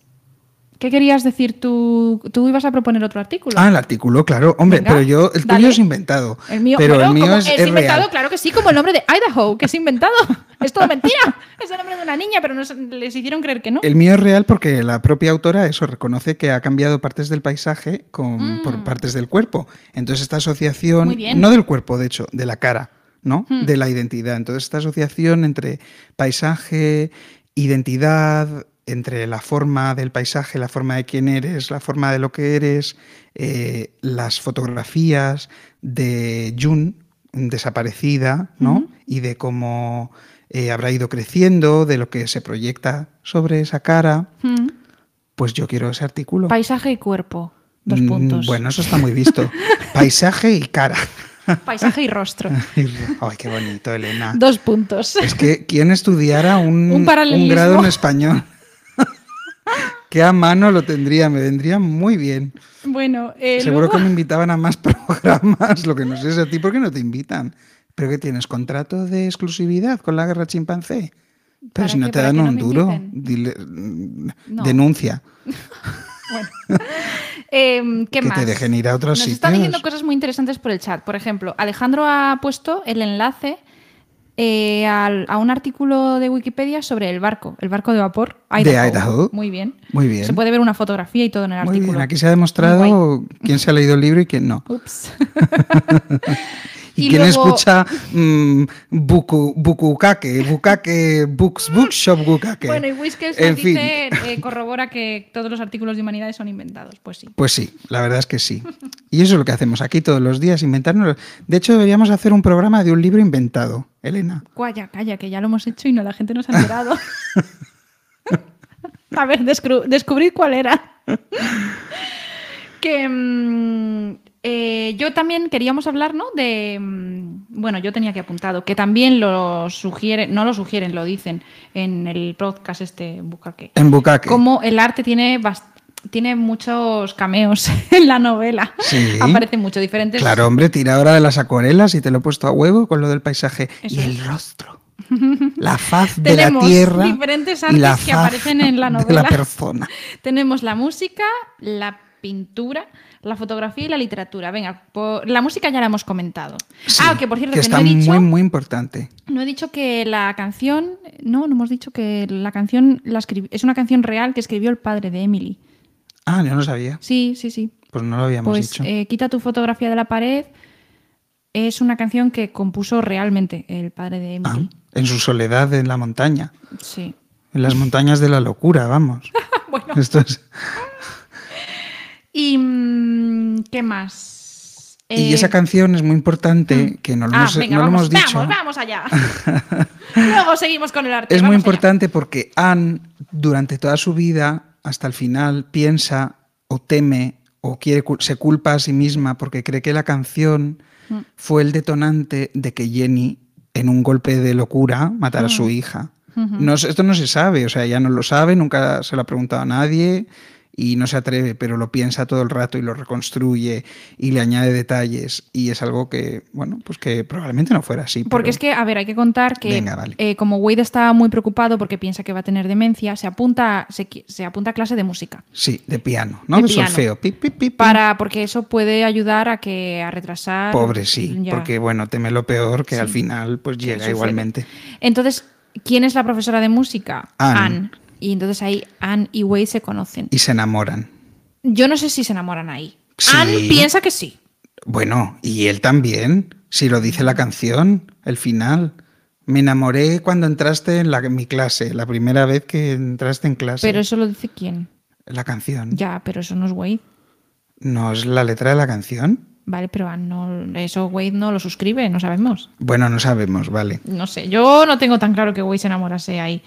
¿Qué querías decir tú? Tú ibas a proponer otro artículo. Ah, el artículo, claro. Hombre, Venga, pero yo, el dale. tuyo es inventado. El mío, pero bueno, el mío es, es es inventado, real. claro que sí, como el nombre de Idaho, que es inventado. es todo mentira. Es el nombre de una niña, pero nos- les hicieron creer que no. El mío es real porque la propia autora eso reconoce que ha cambiado partes del paisaje con, Mm. por partes del cuerpo. Entonces esta asociación, Muy bien. no del cuerpo, de hecho, de la cara, ¿no? Hmm. De la identidad. Entonces esta asociación entre paisaje, identidad, entre la forma del paisaje, la forma de quién eres, la forma de lo que eres, eh, las fotografías de Jun, desaparecida, ¿no? Y de cómo eh, habrá ido creciendo, de lo que se proyecta sobre esa cara. Pues yo quiero ese artículo. Paisaje y cuerpo. Dos Mm, puntos. Bueno, eso está muy visto. Paisaje y cara. Paisaje y rostro. Ay, qué bonito, Elena. Dos puntos. Es que quien estudiara un, Un grado en español. Que a mano lo tendría, me vendría muy bien. Bueno, eh, Seguro luego- que me invitaban a más programas, lo que no sé es a ti, ¿por qué no te invitan? ¿Pero qué tienes? ¿Contrato de exclusividad con la guerra chimpancé? Pero ¿Para si no qué? te ¿Para dan no un duro, dile, mm, No. denuncia, Em, ¿Qué que más? te dejen ir a otros Nos sitios. están diciendo cosas muy interesantes por el chat. Por ejemplo, Alejandro ha puesto el enlace eh, al- a un artículo de Wikipedia sobre el barco, el barco de vapor. De Idaho. Muy bien. Muy bien. Se puede ver una fotografía y todo en el Muy artículo. bien, aquí se ha demostrado quién se ha leído el libro y quién no. Ups. Y, Y quién luego- escucha mm, buku, Bukukake, Bukake, Books, Bookshop Bukake. Bueno, y Whiskers En fin. dice, eh, corrobora que todos los artículos de humanidades son inventados. Pues sí. Pues sí, la verdad es que sí. Y eso es lo que hacemos aquí todos los días, inventarnos. De hecho, deberíamos hacer un programa de un libro inventado, Elena. Calla, calla, que ya lo hemos hecho y no la gente nos ha enterado. A ver, descubrid cuál era. que mm, eh, yo también queríamos hablar, ¿no? De. mm, Bueno, yo tenía que apuntado, que también lo sugieren, no lo sugieren, lo dicen en el podcast este Bukake. En Bukake. Como el arte tiene tiene muchos cameos en la novela. Sí. Aparecen mucho diferentes. Claro, hombre, tira ahora de las acuarelas y te lo he puesto a huevo con lo del paisaje. Eso y el rostro. La faz de la tierra. diferentes y la artes que faz aparecen en la De novela. la persona. Tenemos la música, la pintura, la fotografía y la literatura. Venga, por- la música ya la hemos comentado. Sí, ah, que por cierto, que que está no, he dicho, muy, muy importante. no he dicho que la canción. No, no hemos dicho que la canción la escribi- es una canción real que escribió el padre de Emily. Ah, yo no sabía. Sí, sí, sí. Pues no lo habíamos Pues dicho. eh, Quita tu fotografía de la pared es una canción que compuso realmente el padre de Ah, Emily. en su soledad en la montaña. Sí. En las montañas de la locura, vamos. bueno. Esto es- ¿Y mm, qué más? Y Eh, esa canción es muy importante, que no lo, Ah, hemos, venga, no lo vamos, hemos dicho. vamos, vamos allá. Luego seguimos con el arte. Es muy allá. importante porque Anne, durante toda su vida, hasta el final, piensa o teme o quiere, se culpa a sí misma porque cree que la canción Mm. fue el detonante de que Jenny, en un golpe de locura, matara a su hija. No, esto no se sabe, o sea, ella no lo sabe, nunca se lo ha preguntado a nadie y no se atreve, pero lo piensa todo el rato y lo reconstruye y le añade detalles y es algo que, bueno, pues que probablemente no fuera así. Porque pero- es que, a ver, hay que contar que Venga, vale. eh, como Wade está muy preocupado porque piensa que va a tener demencia, se apunta, se, se apunta a clase de música. Sí, de piano, ¿no? De De, piano. solfeo. Pi, pi. Para, porque eso puede ayudar a que a retrasar. Pobre, sí, Ya. porque bueno, teme lo peor que Sí. al final pues llega igualmente. Entonces, ¿quién es la profesora de música? Anne. Y entonces ahí Anne y Wade se conocen. Y se enamoran. Yo no sé si se enamoran ahí. Sí. Anne piensa que sí. Bueno, y él también, si lo dice la canción, el final. Me enamoré cuando entraste en, la, en mi clase, la primera vez que entraste en clase. Pero eso lo dice quién. La canción. Ya, pero eso no es Wade. ¿No es la letra de la canción? Vale, pero Anne no, eso Wade no lo suscribe, no sabemos. Bueno, no sabemos, vale. No sé, yo no tengo tan claro que Wade se enamorase ahí.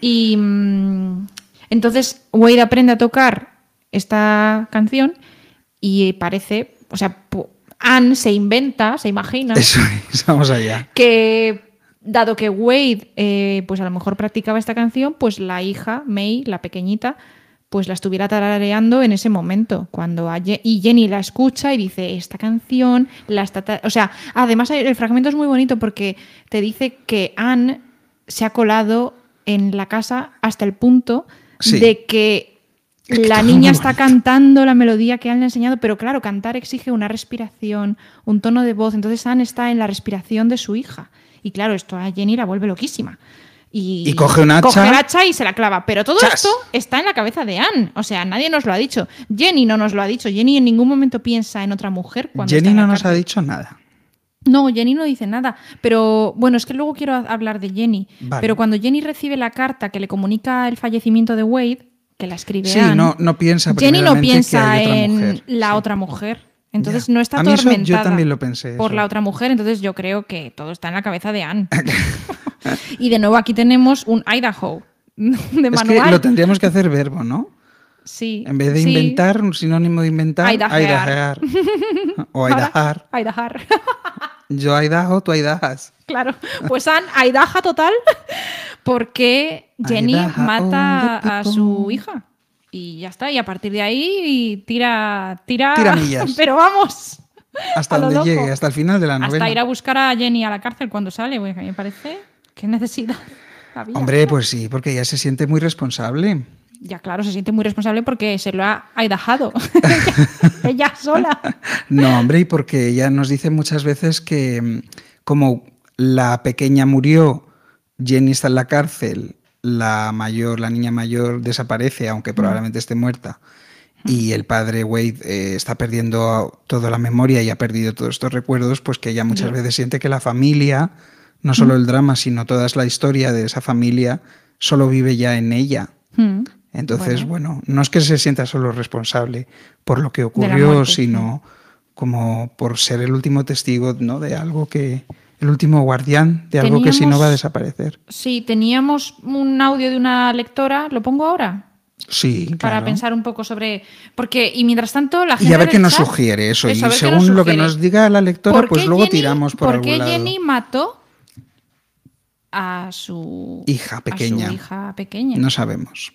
Y mm, entonces Wade aprende a tocar esta canción y parece, o sea, Anne se inventa, se imagina Eso es, vamos allá. que dado que Wade eh, pues a lo mejor practicaba esta canción, pues la hija, May, la pequeñita, pues la estuviera tarareando en ese momento. Cuando y Jenny la escucha y dice, esta canción la está... ta-". O sea, además el fragmento es muy bonito porque te dice que Anne se ha colado en la casa hasta el punto Sí. de que Es que la niña está cantando la melodía que Anne le ha enseñado, pero claro, cantar exige una respiración, un tono de voz. Entonces Anne está en la respiración de su hija. Y claro, esto a Jenny la vuelve loquísima. Y, Y coge un hacha. Coge el hacha y se la clava. Pero todo ¡Chas! esto está en la cabeza de Anne. O sea, nadie nos lo ha dicho. Jenny no nos lo ha dicho. Jenny en ningún momento piensa en otra mujer cuando Jenny está en la no nos ha dicho nada. No, Jenny no dice nada. Pero bueno, es que luego quiero hablar de Jenny. Vale. Pero cuando Jenny recibe la carta que le comunica el fallecimiento de Wade, que la escribe Sí, Anne, no, no piensa Jenny no que piensa hay otra en la Sí. otra mujer. Entonces Ya. no está yo atormentada también lo pensé, por eso. la otra mujer. Entonces yo creo que todo está en la cabeza de Anne. y de nuevo aquí tenemos un Idaho de Es manual. que lo tendríamos que hacer verbo, ¿no? Sí. En vez de sí. inventar, un sinónimo de inventar, Aidajear. aidajear. o. Aidajar. Yo aidajo, tú aidajas. Claro, pues Anne aidaja total porque Jenny Aidaja mata a su hija. Y ya está, y a partir de ahí tira, tira, Tira millas. pero vamos, Hasta A donde llegue, hasta el final de la novela. hasta ir a buscar a Jenny a la cárcel cuando sale, me parece que necesidad. había. Hombre, pues sí, porque ella se siente muy responsable. Ya claro, se siente muy responsable porque se lo ha aidajado. Ella sola. No, hombre, y porque ella nos dice muchas veces que mm, como la pequeña murió, Jenny está en la cárcel, la mayor, la niña mayor desaparece, aunque probablemente esté muerta, y el padre Wade eh, está perdiendo toda la memoria y ha perdido todos estos recuerdos, pues que ella muchas veces siente que la familia, no solo el drama, sino toda la historia de esa familia, solo vive ya en ella. Entonces, Bueno. bueno. no es que se sienta solo responsable por lo que ocurrió, muerte, sino como por ser el último testigo ¿no? de algo que, el último guardián de algo que si no va a desaparecer. Sí, teníamos un audio de una lectora, ¿lo pongo ahora? Sí, para claro. pensar un poco sobre. Porque, y mientras tanto, la gente. Y a ver qué nos sugiere eso. Eso, y según lo que nos diga la lectora, ¿Por pues luego Jenny- tiramos por, ¿Por algún qué lado. Jenny mató a su Hija pequeña. A su hija pequeña. No sabemos.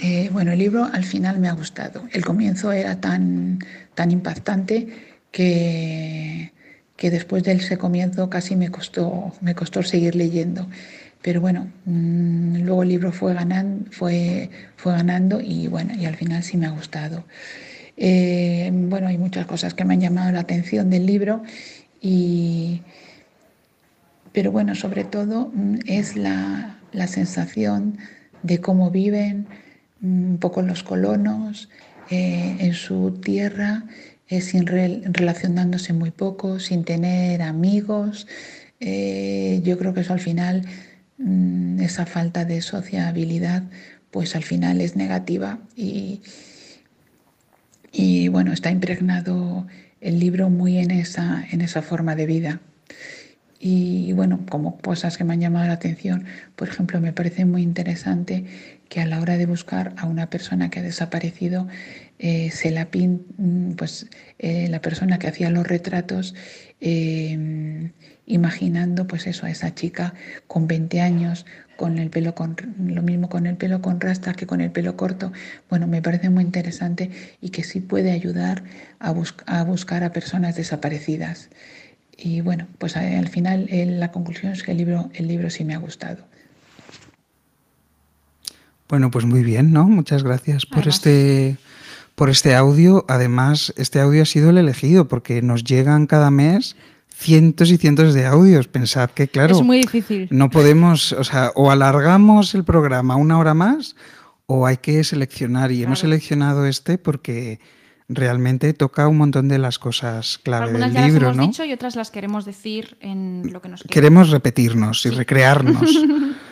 Eh, bueno, el libro al final me ha gustado. El comienzo era tan, tan impactante que, que después de ese comienzo casi me costó, me costó seguir leyendo. Pero bueno, mm, luego el libro fue ganando, fue, fue ganando y bueno, y al final sí me ha gustado. Eh, bueno, hay muchas cosas que me han llamado la atención del libro y, pero bueno, sobre todo mm, es la, la sensación de cómo viven un poco los colonos eh, en su tierra, eh, sin re- relacionándose muy poco, sin tener amigos. Eh, yo creo que eso al final, mm, esa falta de sociabilidad, pues al final es negativa y, y bueno, está impregnado el libro muy en esa, en esa forma de vida. Y bueno, como cosas que me han llamado la atención, por ejemplo, me parece muy interesante que a la hora de buscar a una persona que ha desaparecido, eh, se la mm, pues eh, la persona que hacía los retratos, eh, imaginando pues eso, a esa chica con 20 años, con el pelo con lo mismo con el pelo con rastas que con el pelo corto. Bueno, me parece muy interesante y que sí puede ayudar a, bus- a buscar a personas desaparecidas. Y bueno, pues a- al final eh, la conclusión es que el libro, el libro sí me ha gustado. Bueno, pues muy bien, ¿no? Muchas gracias por Además- este por este audio. Además, este audio ha sido el elegido porque nos llegan cada mes cientos y cientos de audios. Pensad que, claro, Es muy difícil. no podemos, o sea, o alargamos el programa una hora más o hay que seleccionar. Y hemos seleccionado este porque realmente toca un montón de las cosas clave Algunas del ya libro, las hemos ¿no? dicho y otras las queremos decir en lo que nos queda. Queremos repetirnos y recrearnos.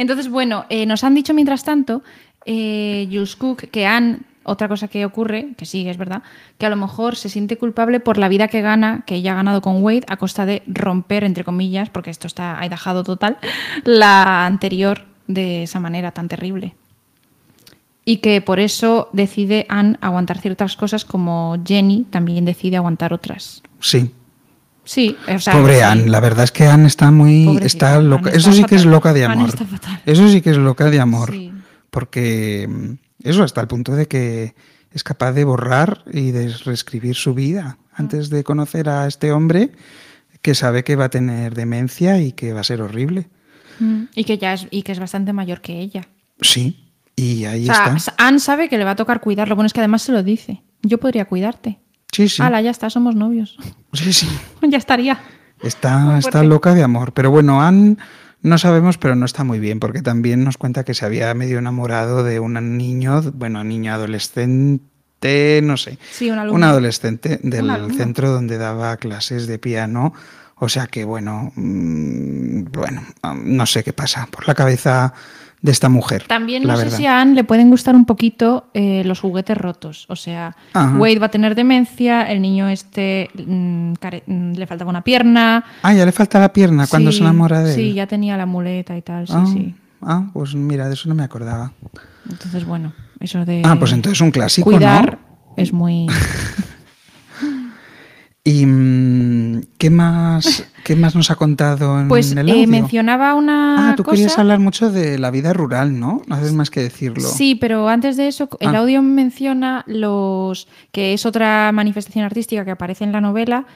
Entonces, bueno, eh, nos han dicho mientras tanto, eh, Jules Cook, que han, otra cosa que ocurre, que sí, es verdad, que a lo mejor se siente culpable por la vida que gana, que ella ha ganado con Wade, a costa de romper, entre comillas, porque esto está aidajado total, la anterior de esa manera tan terrible. Y que por eso decide Anne aguantar ciertas cosas como Jenny también decide aguantar otras. Sí. Sí, o sea, Pobre sí. Anne, la verdad es que Anne está muy está loca. Eso sí que es loca de Anne amor. está fatal. Eso sí que es loca de amor. Sí. Porque mm, eso hasta el punto de que es capaz de borrar y de reescribir su vida antes de conocer a este hombre que sabe que va a tener demencia y que va a ser horrible. Mm, Y que ya es, y que es bastante mayor que ella. Sí, y ahí O sea, está. Anne sabe que le va a tocar cuidar. Lo bueno es que además se lo dice. Yo podría cuidarte. Sí, sí. Hala, ya está, somos novios. Sí, sí. ya estaría. Está, está loca de amor. Pero bueno, Anne no sabemos, pero no está muy bien, porque también nos cuenta que se había medio enamorado de un niño, bueno, niño adolescente, no sé. Sí, un. Un adolescente del Un centro donde daba clases de piano. O sea que, bueno, mm, bueno, no sé qué pasa por la cabeza de esta mujer. También no sé verdad. si a Anne le pueden gustar un poquito eh, los juguetes rotos. O sea, Ajá. Wade va a tener demencia, el niño este mm, care- mm, le faltaba una pierna. Ah, ya le falta la pierna cuando Sí, se enamora de él. Sí, ya tenía la muleta y tal, sí, ah, sí. ah, pues mira, de eso no me acordaba. Entonces, bueno, eso de Ah, pues entonces un clásico, cuidar ¿no? es muy... ¿Y mm, qué más, qué más nos ha contado en Pues el eh, audio? mencionaba una Ah, tú cosa... querías hablar mucho de la vida rural, ¿no? No haces más que decirlo. Sí, pero antes de eso, el Ah. audio menciona los que es otra manifestación artística que aparece en la novela.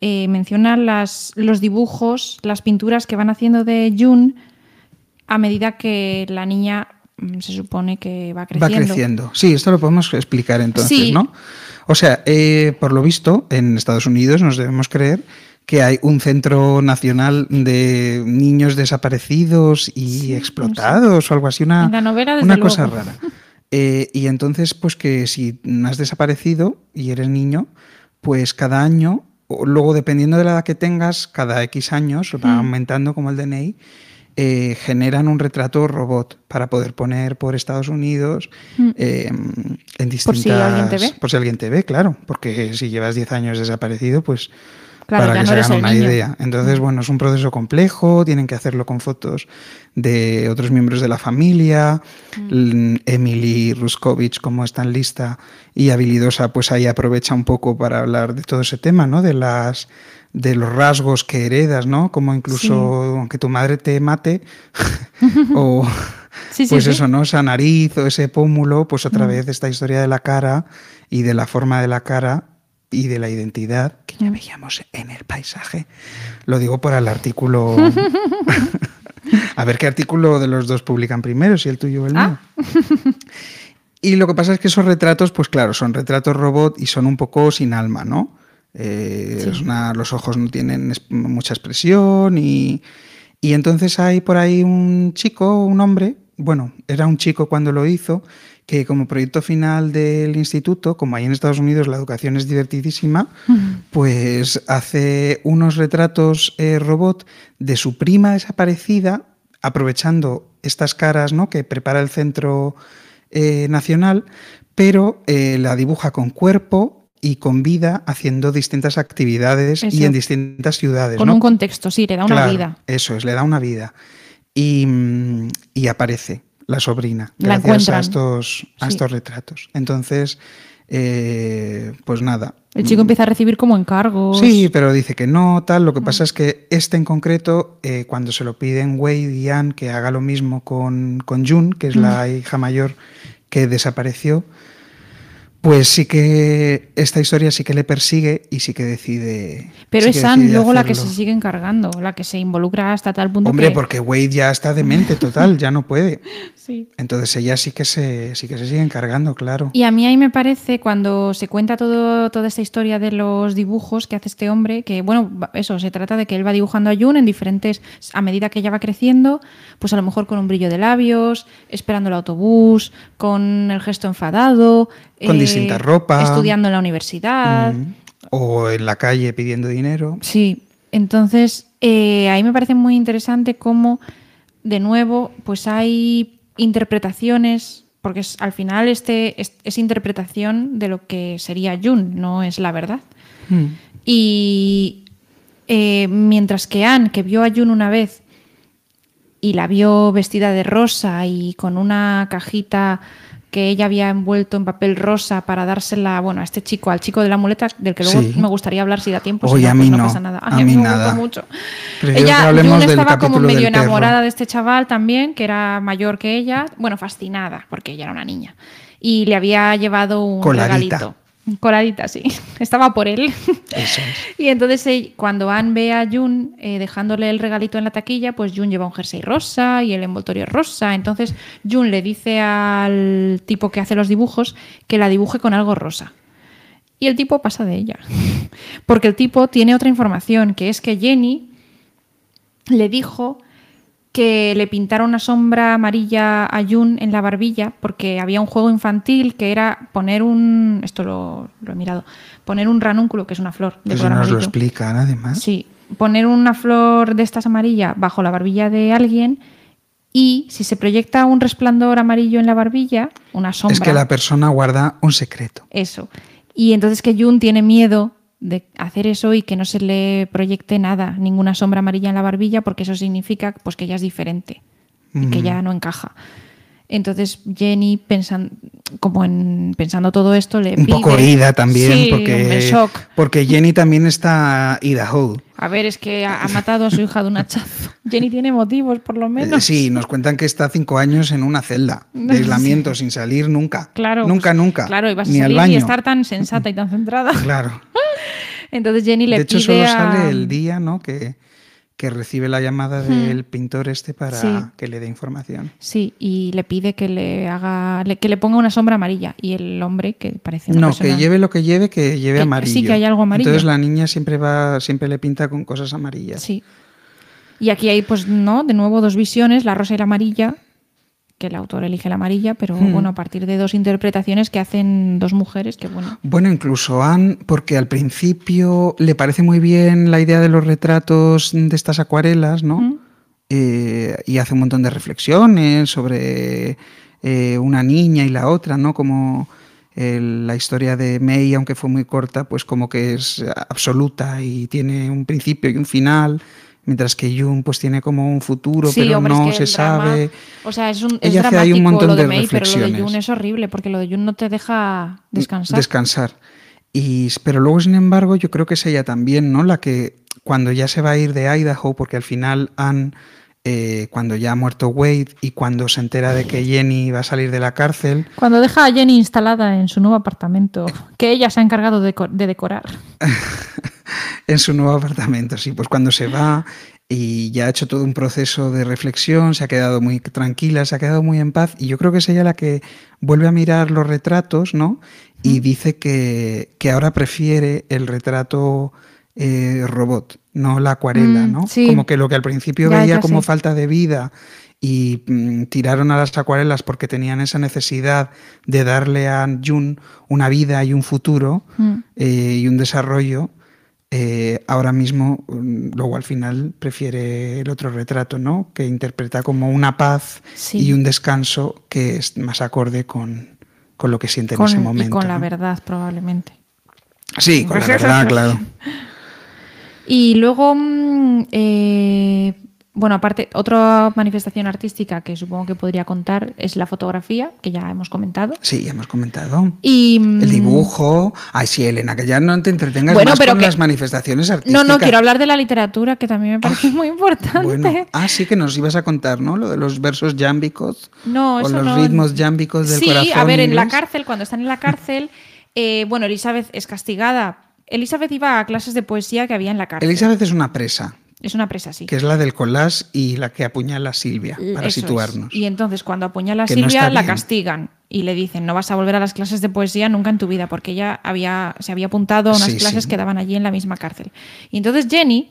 eh, menciona las, los dibujos, las pinturas que van haciendo de June a medida que la niña mm, se supone que va Va creciendo. creciendo. Sí, esto lo podemos explicar entonces, Sí. ¿no? O sea, eh, por lo visto, en Estados Unidos nos debemos creer que hay un centro nacional de niños desaparecidos y explotados o algo así, una, novela, una cosa luego. rara. Eh, y entonces, pues que si has desaparecido y eres niño, pues cada año, o luego dependiendo de la edad que tengas, cada X años, va Mm. aumentando como el DNI, eh, generan un retrato robot para poder poner por Estados Unidos Mm. eh, en distintas... Por si alguien te ve. Por si alguien te ve, claro, porque si llevas 10 años desaparecido, pues Claro, para que no se hagan una niño. Mm. idea. Entonces, bueno, es un proceso complejo, tienen que hacerlo con fotos de otros miembros de la familia. Mm. Emily Ruskovich, como es tan lista y habilidosa, pues ahí aprovecha un poco para hablar de todo ese tema, ¿no? De las de los rasgos que heredas, ¿no? Como incluso Sí. aunque tu madre te mate o Sí, sí, pues eso, ¿no? Esa nariz o ese pómulo, pues otra Mm. vez esta historia de la cara y de la forma de la cara y de la identidad que ya veíamos en el paisaje. Lo digo por el artículo. A ver qué artículo de los dos publican primero, si el tuyo o el mío. Ah. Y lo que pasa es que esos retratos, pues claro, son retratos robot y son un poco sin alma, ¿no? Eh, Sí. es una- los ojos no tienen mucha expresión y, y entonces hay por ahí un chico, un hombre, bueno, era un chico cuando lo hizo, que como proyecto final del instituto, como ahí en Estados Unidos la educación es divertidísima, pues hace unos retratos eh, robot de su prima desaparecida, aprovechando estas caras ¿no? que prepara el centro eh, nacional, pero eh, la dibuja con cuerpo y con vida, haciendo distintas actividades y en distintas ciudades. Con ¿no? un contexto, sí, le da una Claro, vida. Eso es, le da una vida. Y, mm, y aparece la sobrina La gracias encuentran. a estos, a Sí. estos retratos. Entonces, eh, pues nada. El chico empieza a recibir como encargos. Sí, pero dice que no, tal. Mm. Lo que pasa es que este en concreto, eh, cuando se lo piden Wade y Anne que haga lo mismo con, con June, que es Mm. la hija mayor que desapareció, pues sí que esta historia sí que le persigue y sí que decide. Pero sí es decide luego la que se sigue encargando, la que se involucra hasta tal punto Hombre, que... porque Wade ya está demente total, ya no puede. Sí. Entonces ella sí que se, sí que se sigue encargando, claro. Y a mí ahí me parece, cuando se cuenta todo, toda esta historia de los dibujos que hace este hombre, que bueno, eso, se trata de que él va dibujando a June en diferentes, a medida que ella va creciendo, pues a lo mejor con un brillo de labios, esperando el autobús, con el gesto enfadado, eh, Con distinta ropa. estudiando en la universidad. Mm. O en la calle pidiendo dinero. Sí, entonces eh, ahí me parece muy interesante cómo, de nuevo, pues hay interpretaciones, porque es, al final este es, es interpretación de lo que sería June, no es la verdad. Mm. Y eh, mientras que Anne, que vio a June una vez y la vio vestida de rosa y con una cajita que ella había envuelto en papel rosa para dársela, bueno, a este chico, al chico de la muleta, del que luego Sí. me gustaría hablar si da tiempo, si Oye, no, a pues mí no, no, pasa nada. a mí me nada. mucho. Prefiero Ella, June estaba como medio perro. enamorada de este chaval también, que era mayor que ella, bueno, fascinada, porque ella era una niña. Y le había llevado un Coladita. regalito. Coladita, sí. Estaba por él. Eso es. Y entonces eh, cuando Anne ve a June eh, dejándole el regalito en la taquilla, pues June lleva un jersey rosa y el envoltorio es rosa. Entonces June le dice al tipo que hace los dibujos que la dibuje con algo rosa. Y el tipo pasa de ella. Porque el tipo tiene otra información, que es que Jenny le dijo que le pintara una sombra amarilla a Jun en la barbilla porque había un juego infantil que era poner un esto lo, lo he mirado poner un ranúnculo que es una flor de Eso color nos lo explican además. Sí, poner una flor de estas amarilla bajo la barbilla de alguien y si se proyecta un resplandor amarillo en la barbilla, una sombra. Es que la persona guarda un secreto. Eso. Y entonces que Jun tiene miedo de hacer eso y que no se le proyecte nada, ninguna sombra amarilla en la barbilla, porque eso significa pues que ella es diferente y que Mm. ya no encaja. Entonces Jenny, pensan, como en, pensando todo esto, le Un pide... poco ida también, Sí, porque, shock. porque Jenny también está Idaho. A ver, es que ha ha matado a su hija de un hachazo. Jenny tiene motivos, por lo Eh, menos. Sí, nos cuentan que está cinco años en una celda de aislamiento sin salir nunca. Claro. Nunca, pues, nunca. Claro, y vas a Ni al salir baño. y estar tan sensata y tan centrada. Claro. Entonces Jenny le de hecho, pide solo a- sale el día ¿no? que, que recibe la llamada del pintor este para Sí. que le dé información. Sí, y le pide que le haga, le- que le ponga una sombra amarilla. Y el hombre, que parece una No, persona- que lleve lo que lleve, que lleve Que- amarillo. sí, que hay algo amarillo. Entonces la niña siempre va, siempre le pinta con cosas amarillas. Sí. Y aquí hay, pues, no, de nuevo dos visiones, la rosa y la amarilla, que el autor elige la amarilla, pero Hmm. bueno, a partir de dos interpretaciones que hacen dos mujeres, que bueno. Bueno, incluso Anne, porque al principio le parece muy bien la idea de los retratos de estas acuarelas, ¿no? Mm. Eh, y hace un montón de reflexiones sobre eh, una niña y la otra, ¿no? Como eh, la historia de May, aunque fue muy corta, pues como que es absoluta y tiene un principio y un final, mientras que Jung pues tiene como un futuro, Sí, pero hombre, no es que se drama- sabe. O sea, es, un, es Ella hace dramático ahí un montón lo de, de May, pero lo de reflexiones. Jun es horrible, porque lo de Jun no te deja descansar. descansar. Y, pero luego, sin embargo, yo creo que es ella también, ¿no? La que cuando ya se va a ir de Idaho, porque al final Anne, eh, cuando ya ha muerto Wade y cuando se entera de que Jenny va a salir de la cárcel, Cuando deja a Jenny instalada en su nuevo apartamento, que ella se ha encargado de, de decorar. en su nuevo apartamento, sí, pues cuando se va y ya ha hecho todo un proceso de reflexión, se ha quedado muy tranquila, se ha quedado muy en paz y yo creo que es ella la que vuelve a mirar los retratos, ¿no? Y dice que, que ahora prefiere el retrato eh, robot, no la acuarela, Mm, ¿no? sí. Como que lo que al principio Ya, veía ya como falta de vida y mm, tiraron a las acuarelas porque tenían esa necesidad de darle a Jun una vida y un futuro Mm. eh, y un desarrollo, eh, ahora mismo, mm, luego al final prefiere el otro retrato, ¿no? Que interpreta como una paz Sí. y un descanso que es más acorde con, con lo que siente Con- en ese y momento. con la verdad, probablemente. Sí, con la verdad, claro. Y luego, mm, eh, bueno, aparte, otra manifestación artística que supongo que podría contar es la fotografía, que ya hemos comentado. Sí, ya hemos comentado. Y, mm, El dibujo. Ay, sí, Elena, que ya no te entretengas Bueno, más pero con que- las manifestaciones No, artísticas. no, quiero hablar de la literatura, que también me parece muy importante. Bueno, ah, sí que nos ibas a contar, ¿no? Lo de los versos jámbicos. No, o eso los no. ritmos jámbicos del sí, corazón. a ver, en la cárcel, cuando están en la cárcel, eh, bueno, Elizabeth es castigada. Elizabeth iba a clases de poesía que había en la cárcel. Elizabeth es una presa, Es una presa, sí. que es la del collage y la que apuñala a Silvia, para Eso es. situarnos. Y entonces cuando apuñala a Que Silvia la castigan y le dicen no vas a volver a las clases de poesía nunca en tu vida porque ella había, se había apuntado a unas Sí, clases sí. que daban allí en la misma cárcel. Y entonces Jenny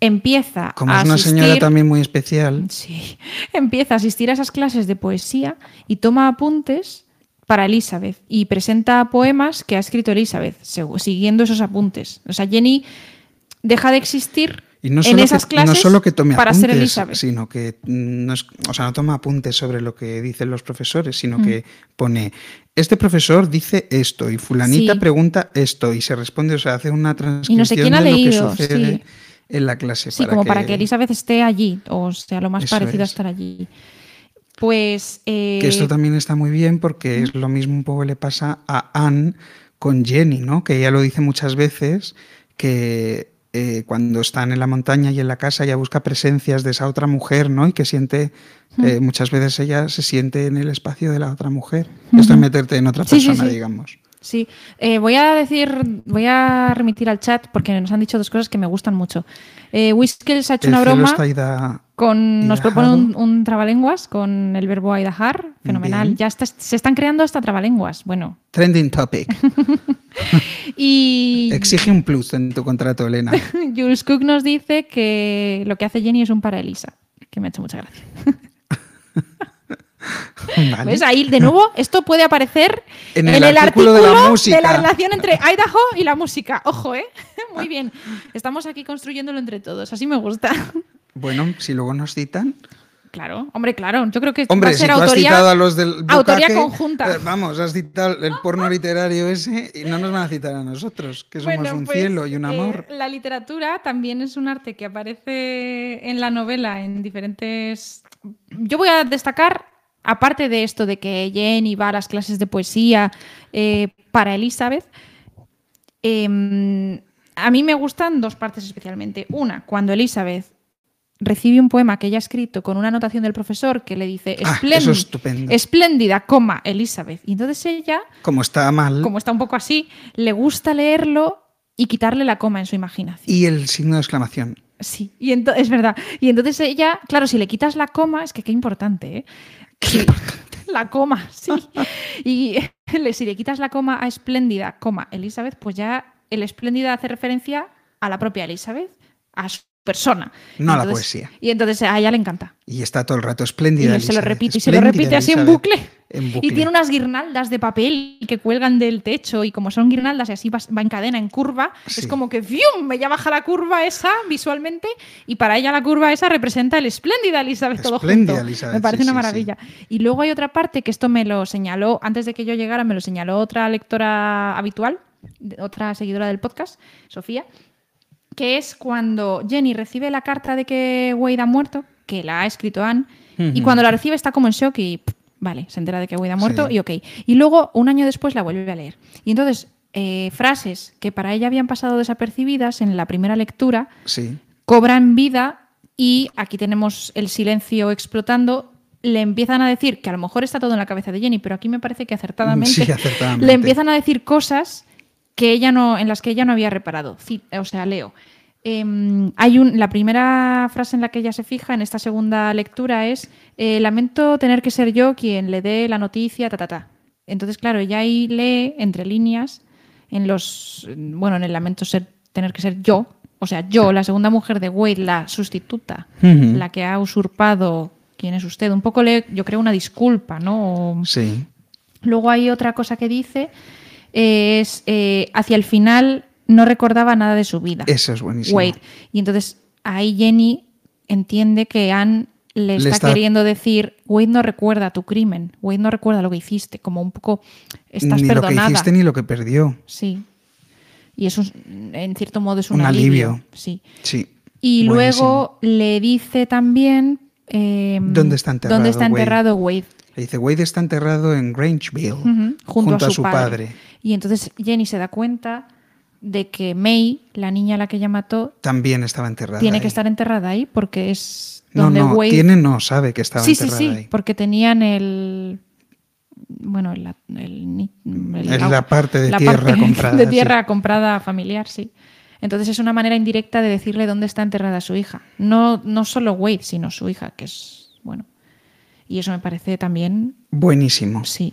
empieza Como a es una asistir, señora también muy especial, Sí, empieza a asistir a esas clases de poesía y toma apuntes para Elizabeth y presenta poemas que ha escrito Elizabeth siguiendo esos apuntes. O sea, Jenny deja de existir y no en solo, esas que, clases no solo que tome para apuntes, ser Elizabeth. sino que mm, no, es- o sea, no toma apuntes sobre lo que dicen los profesores, Mm. sino que pone, este profesor dice esto y fulanita Sí. pregunta esto y se responde, o sea, hace una transcripción quién ha de leído, lo que sucede sí. en la clase. Sí, como para que Elizabeth esté allí, o sea, lo más Eso parecido a es. estar allí. Pues. eh, Que esto también está muy bien porque es lo mismo un poco le pasa a Anne con Jenny, ¿no? Que ella lo dice muchas veces que eh, cuando están en la montaña y en la casa ella busca presencias de esa otra mujer, ¿no? Y que siente, eh, muchas veces ella se siente en el espacio de la otra mujer. Esto es meterte en otra Sí, sí, persona, sí. digamos. Sí, Eh, voy a decir, voy a remitir al chat porque nos han dicho dos cosas que me gustan mucho. Eh, Whiskels ha hecho El una broma ida- con, nos propone un, trabalenguas con el verbo aidajar, fenomenal. Bien. Ya está- se están creando hasta trabalenguas, bueno. Trending topic. Y Exige un plus en tu contrato, Elena. Jules Cook nos dice que lo que hace Jenny es un para Elisa, que me ha hecho mucha gracia. Vale. ¿Ves? Ahí, de nuevo, esto puede aparecer En el artículo de la música. relación entre Idaho y la música. Ojo, ¿eh? Muy bien. Estamos aquí construyéndolo entre todos. Así me gusta. Bueno, si luego nos citan. Claro, hombre, claro. Yo creo que Hombre, va a si ser tú has citado a los del autoría conjunta. eh, vamos, has citado el porno literario ese y no nos van a citar a nosotros, que somos Bueno, un pues, cielo y un eh, amor. la literatura también es un arte que aparece en la novela en diferentes. Yo voy a destacar, aparte de esto de que Jenny va a las clases de poesía eh, para Elizabeth, em, a mí me gustan dos partes especialmente. Una, cuando Elizabeth recibe un poema que ella ha escrito con una anotación del profesor que le dice Ah, "Esplénd- eso es estupendo. espléndida, coma, Elizabeth. Y entonces ella Como está mal. como está un poco así, le gusta leerlo y quitarle la coma en su imaginación. Y el signo de exclamación. Sí, y es verdad. Y entonces ella, claro, si le quitas la coma, es que qué importante, ¿eh? La coma, sí. Y si le quitas la coma a espléndida, coma, Elizabeth, pues ya el espléndida hace referencia a la propia Elizabeth, a persona. No a la Entonces- poesía. Y entonces a ella le encanta. Y está todo el rato Y espléndida. él se lo repite y se lo repite así en bucle. en Y tiene unas guirnaldas de papel que cuelgan del techo y como son guirnaldas y así va, va en cadena, en curva, Sí. es como que ¡fium! ella baja la curva esa visualmente y para ella la curva esa representa el espléndida Elizabeth todo Espléndida junto. Elizabeth, me parece sí, una sí, maravilla. Y luego hay otra parte que esto me lo señaló, antes de que yo llegara, me lo señaló otra lectora habitual, otra seguidora del podcast, Sofía, que es cuando Jenny recibe la carta de que Wade ha muerto, que la ha escrito Anne, y cuando la recibe está como en shock y pff, vale, se entera de que Wade ha muerto Sí. y ok. Y luego, un año después, la vuelve a leer. Y entonces, eh, frases que para ella habían pasado desapercibidas en la primera lectura Sí. cobran vida y aquí tenemos el silencio explotando. Le empiezan a decir que a lo mejor está todo en la cabeza de Jenny, pero aquí me parece que acertadamente, Sí, acertadamente. le empiezan a decir cosas que ella no, en las que ella no había reparado. O sea, leo. Em, hay un, la primera frase en la que ella se fija en esta segunda lectura es eh, lamento tener que ser yo quien le dé la noticia, ta, ta, ta. Entonces, claro, ella ahí lee entre líneas en los bueno, en el lamento ser tener que ser yo, o sea, yo, la segunda mujer de Wade, la sustituta, la que ha usurpado quién es usted. Un poco le, yo creo, una disculpa, ¿no? O- Sí. Luego hay otra cosa que dice, es eh, hacia el final no recordaba nada de su vida. Eso es buenísimo. Wade. Y entonces ahí Jenny entiende que Anne le está, está- queriendo decir, Wade no recuerda tu crimen, Wade no recuerda lo que hiciste, como un poco estás ni perdonada. lo que hiciste ni lo que perdió. Sí. Y eso es, en cierto modo es un, Un alivio. Sí. Sí. Y Buenísimo. luego le dice también eh, ¿Dónde está enterrado dónde está Wade? enterrado Wade. Le dice, Wade está enterrado en Grangeville, junto, a su, padre. padre. Y entonces Jenny se da cuenta de que May, la niña a la que ella mató, También estaba enterrada. tiene ahí. que estar enterrada ahí porque es No, donde no, Wade... tiene no, sabe que estaba sí, sí, enterrada sí, ahí. porque tenían el... Bueno, el, el, ni- el- Es la parte de la tierra parte comprada, De sí. tierra comprada familiar, sí. Entonces es una manera indirecta de decirle dónde está enterrada su hija. No, no solo Wade, sino su hija, que es, bueno. Y eso me parece también, Buenísimo. sí,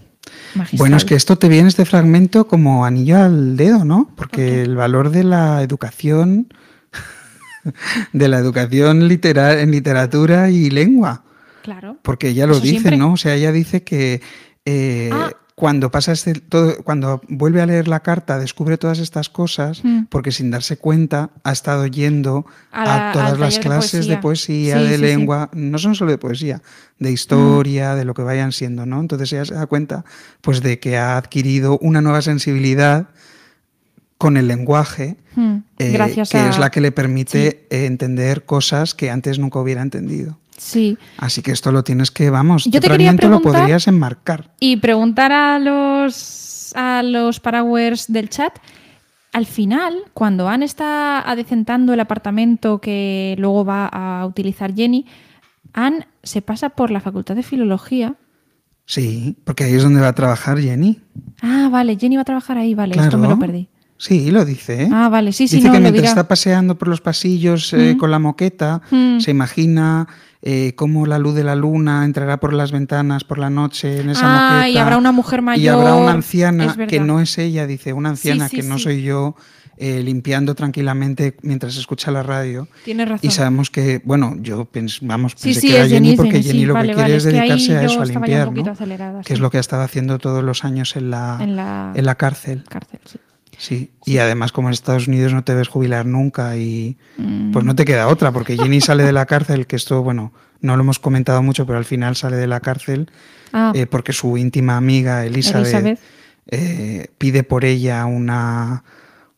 magistral. Bueno, es que esto te viene este fragmento como anillo al dedo, ¿no? Porque el valor de la educación, de la educación litera- en literatura y lengua, Claro. porque ella lo Eso dice, siempre. ¿no? O sea, ella dice que eh, Ah. Cuando pasa este, todo, cuando vuelve a leer la carta, descubre todas estas cosas, Mm. porque sin darse cuenta ha estado yendo A todas las de clases de poesía. poesía, Sí, de sí, sí. lengua, no son solo de poesía, de historia, de lo que vayan siendo, ¿no? Entonces ella se da cuenta, pues, de que ha adquirido una nueva sensibilidad con el lenguaje, Mm, eh, que a... es la que le permite entender cosas que antes nunca hubiera entendido. Sí. Así que esto lo tienes que, vamos, Yo te quería lo podrías enmarcar. Y preguntar a los, a los parawares del chat, al final, cuando Anne está adecentando el apartamento que luego va a utilizar Jenny, Anne se pasa por la Facultad de Filología. Sí, porque ahí es donde va a trabajar Jenny. Ah, vale, Jenny va a trabajar ahí, vale, esto Claro. me lo perdí. Sí, lo dice. ¿eh? Ah, vale, sí, sí, Dice no, que mientras dirá. está paseando por los pasillos eh, Mm. con la moqueta, Mm. se imagina eh, cómo la luz de la luna entrará por las ventanas por la noche en esa Ah, moqueta. y habrá una mujer mayor. Y habrá una anciana que no es ella, dice, una anciana sí, que no sí. soy yo, eh, limpiando tranquilamente mientras escucha la radio. Tienes razón. Y sabemos que, bueno, yo pens, vamos, pensé que era Jenny, Jenny, porque Jenny, lo vale, que quiere es es que ahí dedicarse a eso, a limpiar, que es lo que ha estado haciendo todos los años en la, En la- en la cárcel. Cárcel, sí. Sí. y además como en Estados Unidos no te ves jubilar nunca y Mm. pues no te queda otra, porque Jenny sale de la cárcel, que esto, bueno, no lo hemos comentado mucho, pero al final sale de la cárcel Ah, eh, porque su íntima amiga Elizabeth, Elizabeth. eh, pide por ella una,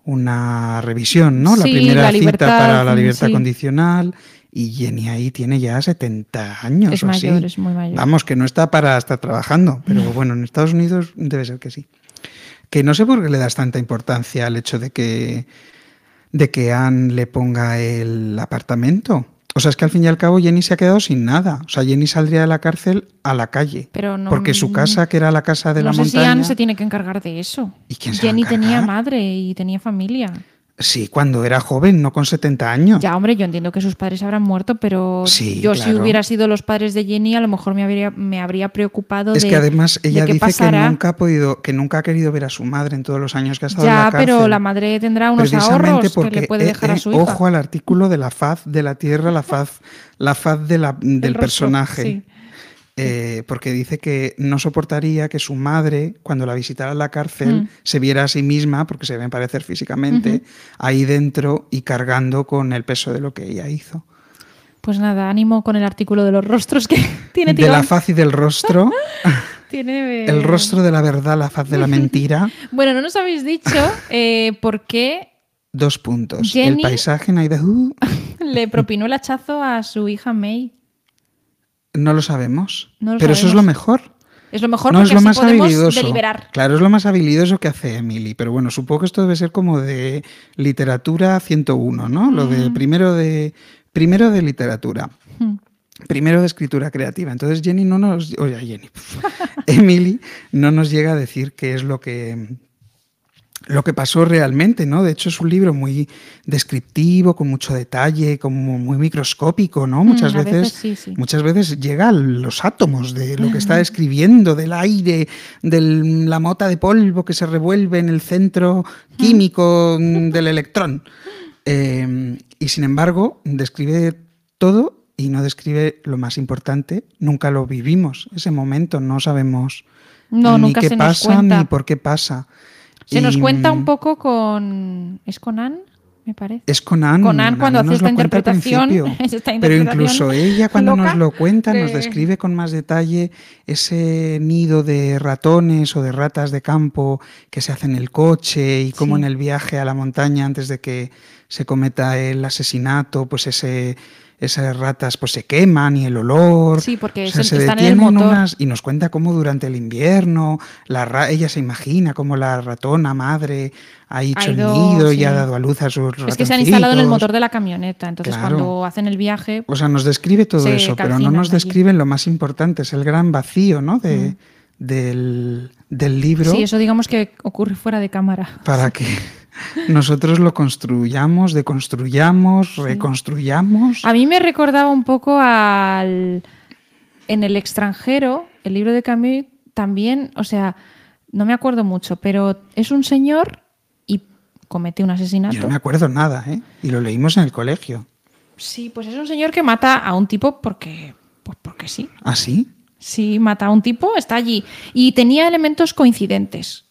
una revisión, ¿no? La primera la cita libertad, para la mm, libertad sí. condicional y Jenny ahí tiene ya 70 años es o así. mayor, es muy mayor. Vamos, que no está para estar trabajando, pero bueno, en Estados Unidos debe ser que sí. Que no sé por qué le das tanta importancia al hecho de que, de que Anne le ponga el apartamento. O sea, es que al fin y al cabo Jenny se ha quedado sin nada. O sea, Jenny saldría de la cárcel a la calle. Pero no- porque su casa, que era la casa de no la sé si montaña. Anne se tiene que encargar de eso. ¿Y quién se va a Jenny tenía madre y tenía familia. Sí, cuando era joven, no con 70 años. Ya, hombre, yo entiendo que sus padres habrán muerto, pero Sí, yo si hubiera sido los padres de Jenny, a lo mejor me habría, me habría preocupado Es de que además de ella dice pasará. que nunca ha podido, que nunca ha querido ver a su madre en todos los años que ha estado en Ya, la cárcel. pero la madre tendrá unos ahorros que le puede eh, dejar a eh, su hija. Ojo al artículo de la faz de la tierra, la faz, la faz de la- del rostro, personaje. sí. Eh, porque dice que no soportaría que su madre, cuando la visitara en la cárcel, Mm. se viera a sí misma, porque se deben parecer físicamente, ahí dentro y cargando con el peso de lo que ella hizo. Pues nada, ánimo con el artículo de los rostros que tiene De la tirón. faz y del rostro, Tiene, eh, el rostro de la verdad, la faz de la mentira. Bueno, no nos habéis dicho eh, por qué Dos puntos. Jenny- El paisaje en Idaho le propinó el hachazo a su hija May. No lo sabemos. No lo pero eso es lo mejor. Es lo mejor no porque es lo así más podemos habilidoso. deliberar. Claro, es lo más habilidoso que hace Emily. Pero bueno, supongo que esto debe ser como de literatura 101, ¿no? Lo de primero de primero de literatura. Mm. Primero de escritura creativa. Entonces Jenny no nos, oye Jenny, Emily no nos llega a decir qué es lo que lo que pasó realmente, ¿no? De hecho es un libro muy descriptivo, con mucho detalle, como muy microscópico, ¿no? Muchas Mm, a veces, veces sí, sí. muchas veces llega a los átomos de lo que está describiendo, del aire, de la mota de polvo que se revuelve en el centro químico mm, del electrón. Eh, y sin embargo, describe todo y no describe lo más importante. Nunca lo vivimos, ese momento, no sabemos No, ni nunca qué se pasa ni por qué pasa. Se nos cuenta mm, un poco con. ¿Es con Anne? Me parece. Es con Anne. Con Anne cuando hace esta interpretación, esta Pero interpretación incluso ella cuando loca nos lo cuenta nos de- describe con más detalle ese nido de ratones o de ratas de campo que se hace en el coche y cómo Sí. en el viaje a la montaña antes de que se cometa el asesinato, pues ese esas ratas pues se queman y el olor. Sí, porque O sea, se- se están en el detienen motor. unas y nos cuenta cómo durante el invierno la ra- ella se imagina cómo la ratona madre ha hecho el ido, nido y ha dado a luz a sus Es que se han instalado en el motor de la camioneta. Entonces, Claro. cuando hacen el viaje. O sea, nos describe todo eso, pero no nos allí. describen lo más importante, es el gran vacío ¿no? de, del, del libro Sí, eso digamos que ocurre fuera de cámara. para que nosotros lo construyamos, deconstruyamos, reconstruyamos. A mí me recordaba un poco al. En el extranjero, el libro de Camus también, o sea, no me acuerdo mucho, pero es un señor y comete un asesinato. Yo no me acuerdo nada, ¿eh? Y lo leímos en el colegio. Sí, pues es un señor que mata a un tipo porque. Pues porque sí. ¿Ah, sí? Sí, mata a un tipo, está allí. Y tenía elementos coincidentes.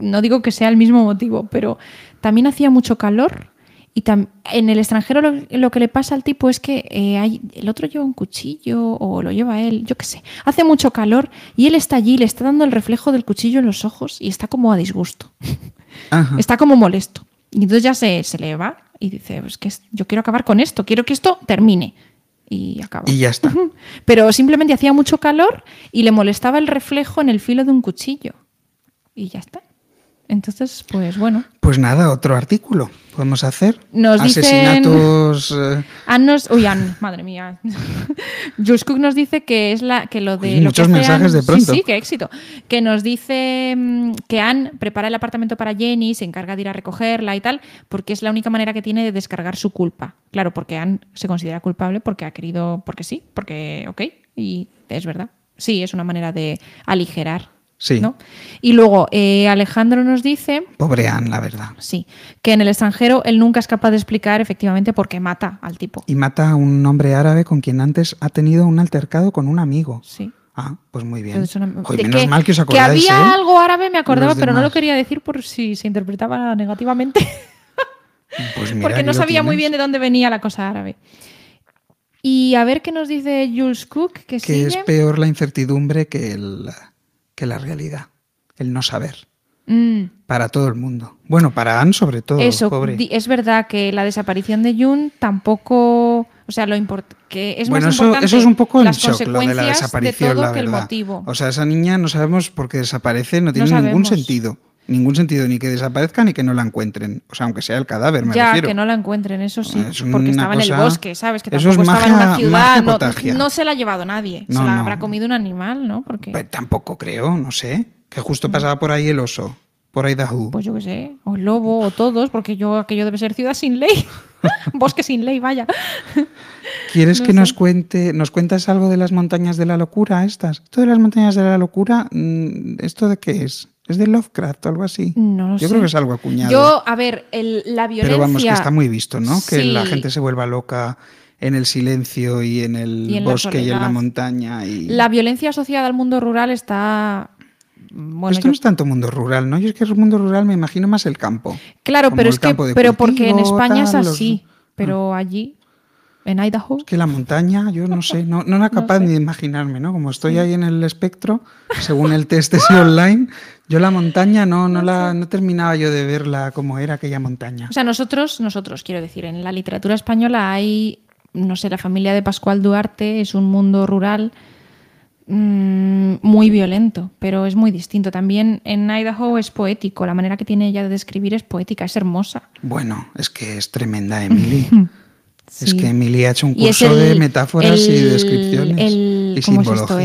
No digo que sea el mismo motivo, pero también hacía mucho calor. Y en el extranjero lo, lo que le pasa al tipo es que eh, hay- el otro lleva un cuchillo o lo lleva él, yo qué sé. Hace mucho calor y él está allí, le está dando el reflejo del cuchillo en los ojos y está como a disgusto. Ajá. Está como molesto. Y entonces ya se, se le va y dice, pues que yo quiero acabar con esto, quiero que esto termine. Y acaba. Y ya está. Pero simplemente hacía mucho calor y le molestaba el reflejo en el filo de un cuchillo. Y ya está. Entonces, pues bueno. Pues nada, otro artículo podemos hacer. Nos dicen- Asesinatos. eh, nos, uy, Anne, madre mía. Jules Cook nos dice que es la que lo de. Uy, lo muchos mensajes de pronto. Sí, sí, qué éxito. Que nos dice mm, que Anne prepara el apartamento para Jenny, se encarga de ir a recogerla y tal, porque es la única manera que tiene de descargar su culpa. Claro, porque Anne se considera culpable porque ha querido, porque sí, porque, ok, y es verdad. Sí, es una manera de aligerar Sí. ¿no? Y luego eh, Alejandro nos dice, Pobre Anne, la verdad. sí, que en el extranjero él nunca es capaz de explicar efectivamente por qué mata al tipo. Y mata a un hombre árabe con quien antes ha tenido un altercado con un amigo. Sí. Ah, pues muy bien. Entonces, una- Joder, de menos que, mal que os que acordáis, había ¿eh? algo árabe, me acordaba, pero no lo quería decir por si se interpretaba negativamente, Pues mira, porque no sabía muy bien de dónde venía la cosa árabe. Y a ver qué nos dice Jules Cook, que, Que sigue. es peor la incertidumbre que, el, que la realidad. El no saber. Mm, Para todo el mundo. Bueno, para Anne sobre todo, Eso, pobre. es verdad que la desaparición de Jun tampoco, o sea, lo que es bueno, más eso, importante eso es un poco las shock, lo de la desaparición, todo la que el verdad. motivo. O sea, esa niña no sabemos por qué desaparece, no tiene ningún sentido. Ningún sentido, ni que desaparezca ni que no la encuentren. O sea, aunque sea el cadáver, me ya, refiero. que no la encuentren, eso sí, Es porque estaba en el bosque, ¿sabes? Que eso tampoco es estaba en una ciudad, no, se la ha llevado nadie, se No, la no. habrá comido un animal, ¿no? Porque, Pues tampoco creo, no sé. Que justo pasaba por ahí el oso, por Idaho. pues yo qué sé, o el lobo, o todos, porque yo aquello debe ser ciudad sin ley, bosque sin ley, vaya. ¿Quieres no que sé. nos cuente, nos cuentas algo de las montañas de la locura estas? Esto de las montañas de la locura, mm, ¿esto de qué es? ¿Es de Lovecraft o algo así? No lo Yo sé. creo que es algo acuñado. Yo, a ver, el- la violencia... Pero vamos, que está muy visto, ¿no? Que la gente se vuelva loca en el silencio y en el Y en la bosque y en la montaña. Y... La violencia asociada al mundo rural está. Bueno, Esto yo- no es tanto mundo rural, ¿no? Yo es que el mundo rural me imagino más el campo. claro, pero es que. Pero porque en España es los- así. Pero allí, en Idaho. Es que la montaña, yo no sé, no, no era capaz sé. ni de imaginarme, ¿no? Como estoy ahí en el espectro, según el test ese online, yo la montaña no, no, la, no terminaba yo de verla como era aquella montaña. O sea, nosotros, nosotros, quiero decir, en la literatura española hay. No sé, la familia de Pascual Duarte es un mundo rural mm, muy violento, pero es muy distinto. También en Idaho es poético, la manera que tiene ella de describir es poética, es hermosa. Bueno, es que es tremenda Emily. Es que Emily ha hecho un curso de el- metáforas y descripciones el- y ¿cómo es esto?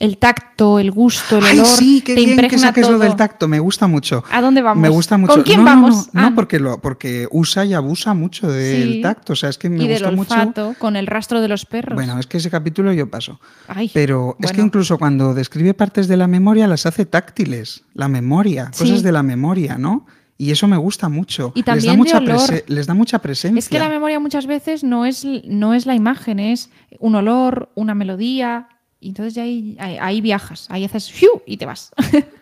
El, tacto, el gusto, el Ay, olor. sí, qué te bien que saques lo todo. del tacto, me gusta mucho. ¿A dónde vamos? Me gusta mucho. ¿Con quién no, vamos? No, no, Ah. porque, lo, porque usa y abusa mucho del Sí. tacto. O sea, es que me y del gusta mucho. olfato, con el rastro de los perros. Bueno, es que ese capítulo yo paso. Ay, Pero es que incluso cuando describe partes de la memoria las hace táctiles. La memoria, Sí. cosas de la memoria, ¿no? Y eso me gusta mucho. Y les, da también de mucha olor. les da mucha presencia. Es que la memoria muchas veces no es, no es la imagen, es un olor, una melodía. Y entonces ya ahí, ahí, ahí viajas, ahí haces ¡fiu! y te vas.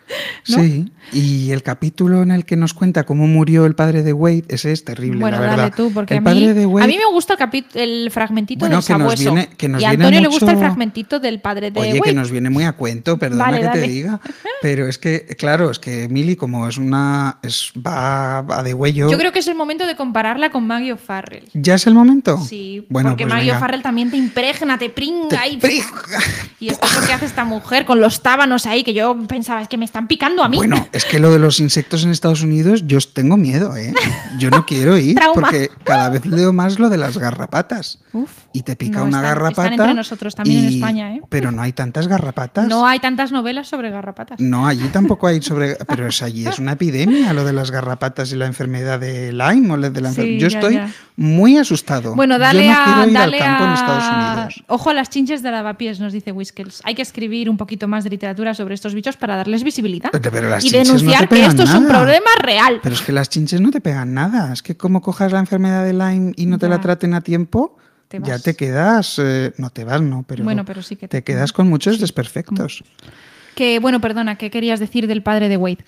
¿no? Sí, y el capítulo en el que nos cuenta cómo murió el padre de Wade, ese es terrible, Bueno, la verdad. dale tú, porque el a padre mí, de Wade, a mí me gusta el, el fragmentito Bueno, del que nos sabueso. viene- que nos y a viene Antonio le gusta el fragmentito del padre de Oye, Wade. que nos viene muy a cuento, perdona Vale, que dale. te diga. Pero es que, claro, es que Emily, como es una. Es, va, va de huello. Yo creo que es el momento de compararla con Maggie O'Farrell. ¿Ya es el momento? Sí, bueno, porque pues Maggie. O'Farrell también te impregna, te pringa Te y, esto es lo que hace esta mujer con los tábanos ahí, que yo pensaba, es que me están picando a mí. Bueno, es que lo de los insectos en Estados Unidos, yo tengo miedo, ¿eh? Yo no quiero ir porque cada vez leo más lo de las garrapatas. Uf. Y te pica No, una están- garrapata. están entre nosotros también en España, ¿eh? Pero no hay tantas garrapatas. No hay tantas novelas sobre garrapatas. No, allí tampoco hay sobre. Pero es allí es una epidemia lo de las garrapatas y la enfermedad de Lyme o la de la Sí, enfer- Yo ya, estoy ya. muy asustado. Bueno, dale Yo no a. quiero ir dale al campo en Estados Unidos. Ojo a las chinches de lavapiés, nos dice Whiskels. Hay que escribir un poquito más de literatura sobre estos bichos para darles visibilidad. Y no denunciar que esto es un problema real. Pero es que las chinches no te pegan nada. Es que como cojas la enfermedad de Lyme y no te la traten a tiempo, Te ya te quedas. eh, no te vas, no, pero. Bueno, pero sí que te te- quedas con muchos desperfectos. Que, bueno, perdona, ¿qué querías decir del padre de Wade?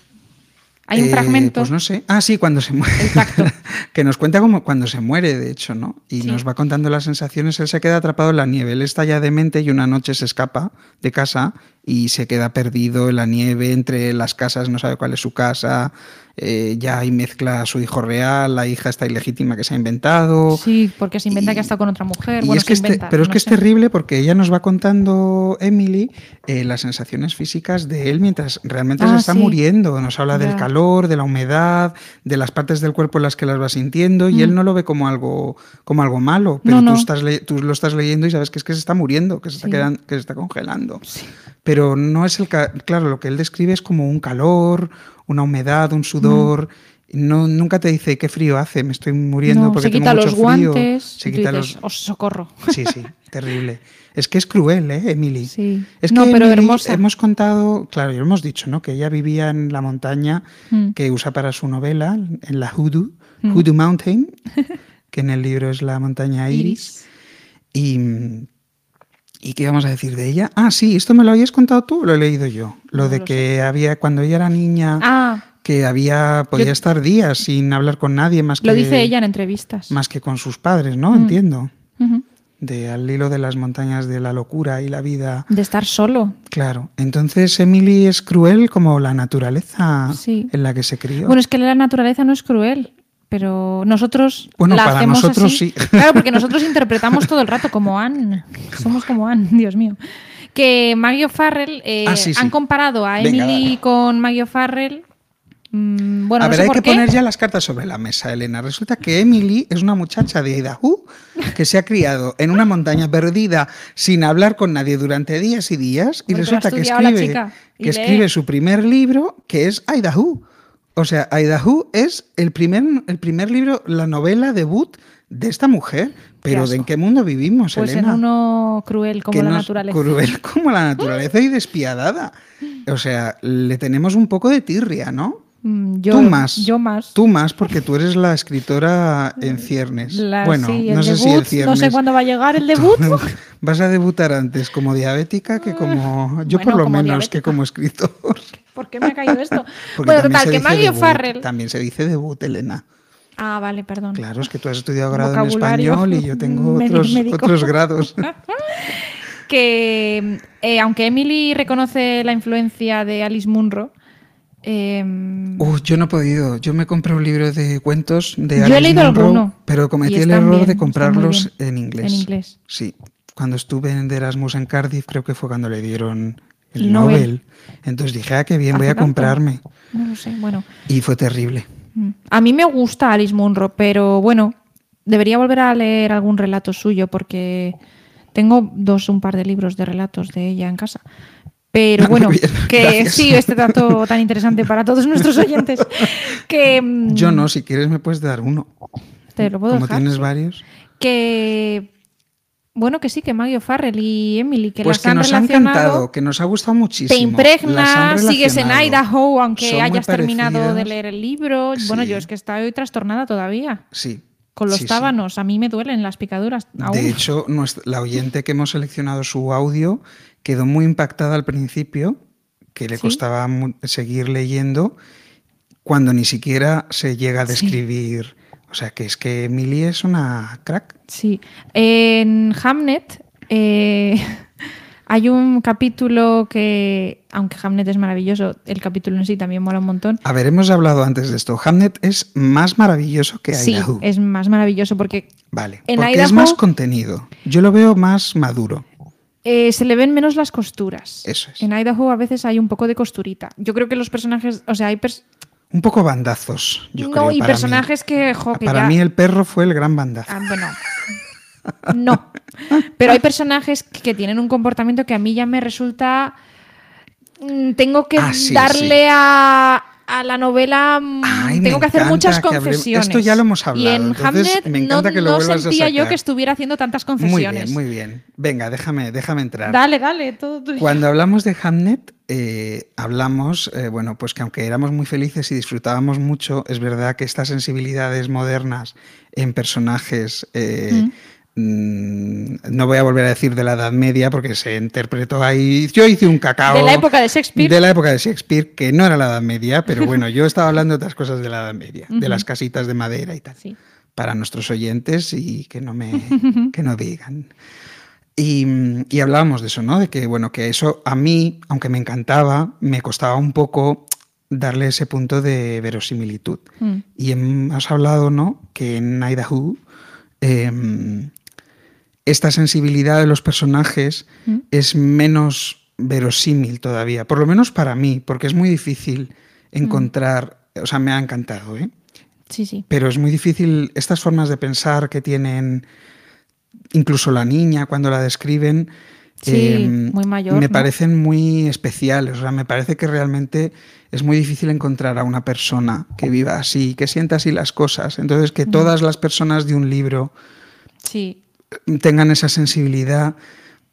Hay un Eh, fragmento. Pues no sé. Ah, sí, cuando se muere. El tacto. que nos cuenta como cuando se muere, de hecho, ¿no? Y Sí. nos va contando las sensaciones. Él se queda atrapado en la nieve. Él está ya demente y una noche se escapa de casa y se queda perdido en la nieve entre las casas, no sabe cuál es su casa. Eh, ya hay mezcla a su hijo real, la hija está ilegítima que se ha inventado. Sí, porque se inventa Y- que ha estado con otra mujer. Bueno, es que se este- pero es que es terrible porque ella nos va contando, Emily, eh, las sensaciones físicas de él mientras realmente se Ah, está sí. muriendo. Nos habla del calor, de la humedad, de las partes del cuerpo en las que las va sintiendo y él no lo ve como algo, como algo malo, pero Mm. No, tú. Estás tú lo estás leyendo y sabes que es que se está muriendo, que se está, Sí. quedan- que se está congelando. Pero no es el... Claro, lo que él describe es como un calor, una humedad, un sudor... No, nunca te dice qué frío hace, me estoy muriendo No, porque se tengo quita mucho los frío". guantes. Se quita dices, los... "Oh, socorro. Sí, sí, terrible. Es que es cruel, ¿eh, Emily? Sí. Es No, que pero Emily, hermosa. hemos contado, claro, ya hemos dicho, ¿no? Que ella vivía en la montaña Mm. que usa para su novela, en la Hoodoo, Mm. Hoodoo Mountain, que en el libro es la montaña Iris. Y, ¿Y qué vamos a decir de ella? Ah, sí, esto me lo habías contado tú, o lo he leído yo. Lo No de lo que había, cuando ella era niña, Ah, que había, podía Yo- estar días sin hablar con nadie más lo que, dice ella en entrevistas. más que con sus padres, ¿no? Mm. Entiendo. De al hilo de las montañas de la locura y la vida. De estar solo. Claro. Entonces Emily es cruel como la naturaleza Sí. en la que se crió. Bueno, es que la naturaleza no es cruel, pero nosotros Bueno, la para hacemos nosotros así. sí. Claro, porque nosotros interpretamos todo el rato como Anne. Somos como Anne, Dios mío. Que Maggie O'Farrell, eh, Ah, sí, sí. han comparado a Venga, Emily dale. con Maggie O'Farrell. Mm, bueno, a no ver, sé hay por que qué. poner ya las cartas sobre la mesa, Elena. Resulta que Emily es una muchacha de Idaho que se ha criado en una montaña perdida sin hablar con nadie durante días y días y resulta que escribe, que lee. escribe su primer libro que es Idaho. O sea, Idaho es el primer, el primer libro, la novela debut de esta mujer. Pero ¿de en qué mundo vivimos, Pues Elena? en uno cruel como que la naturaleza. Cruel como la naturaleza y despiadada. O sea, le tenemos un poco de tirria, ¿no? Mm, Yo, Tú más. Yo más. Tú más, porque tú eres la escritora en ciernes. La- bueno, sí, el no sé si en ciernes. No sé cuándo va a llegar el debut. Vas a debutar antes como diabética que como. Yo, Bueno, por lo menos, que como escritor. ¿Por qué me ha caído esto? Porque bueno, total, que Maggie debut, O'Farrell. También se dice debut, Elena. Ah, vale, perdón. Claro, es que tú has estudiado grado en español y yo tengo otros, otros grados. que eh, aunque Emily reconoce la influencia de Alice Munro, eh, Uf, yo no he podido. Yo me compré un libro de cuentos de Yo he Alice leído Munro, alguno, pero cometí el error bien, de comprarlos en inglés. En inglés. Sí. Cuando estuve en Erasmus en Cardiff, creo que fue cuando le dieron el El Nobel. Nobel. Entonces dije, ah, qué bien, voy ¿Hace a tanto? comprarme. no lo sé, bueno. Y fue terrible. Mm. A mí me gusta Alice Munro, pero bueno, debería volver a leer algún relato suyo porque tengo dos, un par de libros de relatos de ella en casa. Pero Ah, bueno, bien, que gracias. sí, este dato tan interesante para todos nuestros oyentes. Que mm, Yo no, si quieres me puedes dar uno. te lo puedo Como dejar. tienes varios. Que bueno, que sí, que Maggie O'Farrell y Emily, que pues las que han nos encantado, que nos ha gustado muchísimo. te impregnas, sigues en. Idaho, aunque Son hayas terminado de leer el libro. Bueno, yo es que estoy trastornada todavía. Sí. Con los sí, sí. tábanos, a mí me duelen las picaduras. aún. De hecho, nuestra- la oyente que hemos seleccionado su audio quedó muy impactada al principio, que le costaba seguir leyendo, cuando ni siquiera se llega a describir. O sea, que es que Emily es una crack. Sí. En Hamnet eh, hay un capítulo que, aunque Hamnet es maravilloso, el capítulo en sí también mola un montón. A ver, hemos hablado antes de esto. Hamnet es más maravilloso que Sí, Idaho. es más maravilloso porque Vale, en porque es más contenido. Yo lo veo más maduro. eh, se le ven menos las costuras. Eso es. En Idaho a veces hay un poco de costurita. Yo creo que los personajes, o sea, hay pers- Un poco bandazos, yo no, creo, y para personajes que, jo, mí. que Para ya- mí el perro fue el gran bandazo. Ah, bueno. No. Pero hay personajes que tienen un comportamiento que a mí ya me resulta. mm, Tengo que Ah, sí, darle A, a la novela. mm, Ay, tengo que hacer muchas que confesiones. Esto ya lo hemos Y hablado, en entonces Hamlet me no, encanta que lo no vuelvas a sentía yo que estuviera haciendo tantas Muy confesiones. bien, muy bien. Venga, déjame, déjame entrar. Dale, dale, todo. Cuando hablamos de Hamnet, eh, hablamos, eh, bueno, pues que aunque éramos muy felices y disfrutábamos mucho, es verdad que estas sensibilidades modernas en personajes, eh, mm, no voy a volver a decir de la Edad Media porque se interpretó ahí, yo hice un cacao. De la época de Shakespeare. De la época de Shakespeare, que no era la Edad Media, pero bueno, yo estaba hablando de otras cosas de la Edad Media, de las casitas de madera y tal Sí. para nuestros oyentes y que no me que no digan. Y, y hablábamos de eso, ¿no? De que, bueno, que eso a mí, aunque me encantaba, me costaba un poco darle ese punto de verosimilitud. Mm. Y hemos hablado, ¿no? Que en Idaho em, esta sensibilidad de los personajes Mm. es menos verosímil todavía, por lo menos para mí, porque es muy difícil encontrar, o sea, me ha encantado, ¿eh? Sí, sí. Pero es muy difícil estas formas de pensar que tienen incluso la niña cuando la describen. Sí, em, muy mayor, me ¿no? parecen muy especiales. O sea, me parece que realmente es muy difícil encontrar a una persona que viva así, que sienta así las cosas. Entonces, que todas las personas de un libro Sí. tengan esa sensibilidad,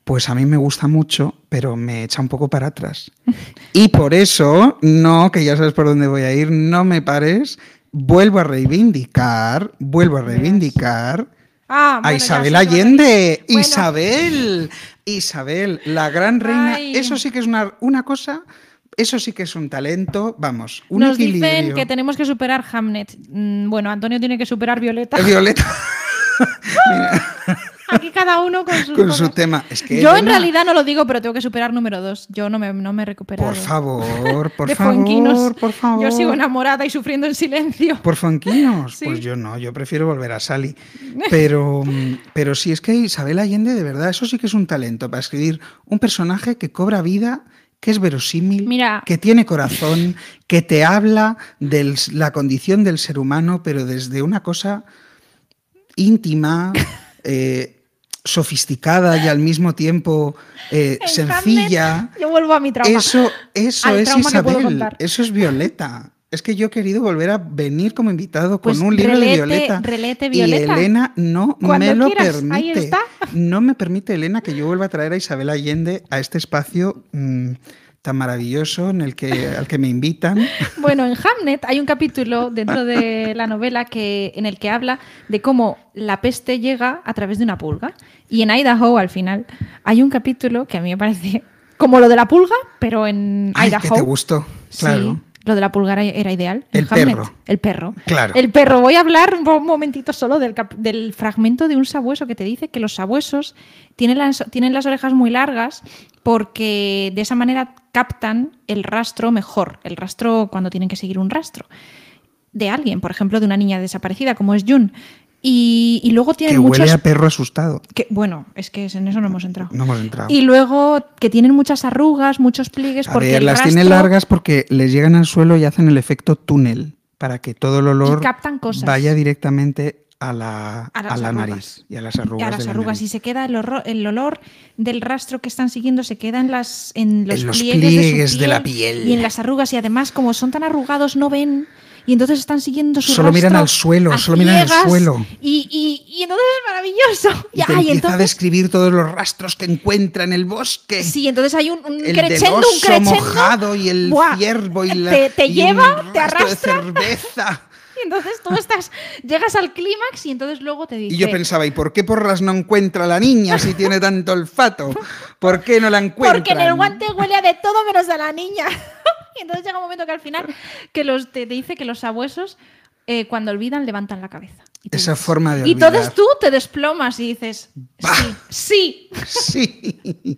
pues a mí me gusta mucho, pero me echa un poco para atrás. Y por eso, no, que ya sabes por dónde voy a ir, no me pares, vuelvo a reivindicar, vuelvo a reivindicar Ah, a bueno, Isabel Allende. Bueno, Isabel, Isabel, la gran reina. Ay. Eso sí que es una, una cosa, eso sí que es un talento, vamos, un Nos equilibrio. dicen que tenemos que superar Hamnet. Mm, Bueno, Antonio tiene que superar Violeta. Violeta, Aquí cada uno con sus con su tema. Es que Yo en realidad no lo digo, pero tengo que superar número dos. Yo no me, no me he recuperado. Por favor, por de favor, por favor. Yo sigo enamorada y sufriendo en silencio. ¿Por Fonquinos? Sí. Pues yo no, yo prefiero volver a Sally. Pero, pero sí, es que Isabel Allende, de verdad, eso sí que es un talento para escribir un personaje que cobra vida, que es verosímil, Mira. que tiene corazón, que te habla de la condición del ser humano, pero desde una cosa íntima, eh, sofisticada y al mismo tiempo eh, En sencilla. Yo vuelvo a mi trauma. Eso, eso Al es Isabel, eso es Violeta. Es que yo he querido volver a venir como invitado Pues con un libro relete- de Violeta. relete Violeta. Y Elena no Cuando me lo quieras, ahí permite. está. No me permite, Elena, que yo vuelva a traer a Isabel Allende a este espacio mm, tan maravilloso en el que, al que me invitan. Bueno, en Hamnet hay un capítulo dentro de la novela que, en el que habla de cómo la peste llega a través de una pulga. Y en Idaho, al final, hay un capítulo que a mí me parece como lo de la pulga, pero en Ay, Idaho. que te gustó. Claro. Sí, lo de la pulga era, ideal. El Hamlet. perro. El perro. Claro. El perro. Voy a hablar un, momentito solo del, del fragmento de un sabueso que te dice que los sabuesos tienen las, tienen las orejas muy largas porque de esa manera captan el rastro mejor. El rastro cuando tienen que seguir un rastro de alguien, por ejemplo, de una niña desaparecida como es Jun. Y, y luego tienen Que huele a perro asustado. que- bueno, es que en eso no hemos entrado. No hemos entrado. Y luego que tienen muchas arrugas, muchos pliegues, a porque ver, las rastro- tiene largas porque les llegan al suelo y hacen el efecto túnel para que todo el olor Y captan cosas. vaya directamente a la, A a la nariz y a las arrugas. a las de la arrugas nariz. y se queda el, el olor del rastro que están siguiendo se queda en las en los, En los pliegues, pliegues de, su de la piel. y en las arrugas y además como son tan arrugados no ven y entonces están siguiendo su Solo miran rastro al suelo, a solo miran al suelo. y, y- y entonces es maravilloso Y te Ay, empieza a entonces describir todos los rastros que encuentra en el bosque. sí entonces hay un, un el crescendo del un crescendo mojado y el Buah, ciervo y la, te, te y lleva te rastro de arrastra cerveza. Y entonces tú estás llegas al clímax y entonces luego te dice Y yo pensaba, ¿y por qué porras no encuentra a la niña si tiene tanto olfato? ¿Por qué no la encuentra? Porque en el guante huele a de todo menos a la niña. y entonces llega un momento que al final que los, te, te dice que los sabuesos eh, cuando olvidan levantan la cabeza. Esa forma de Y entonces tú te desplomas y dices, sí, sí, Sí,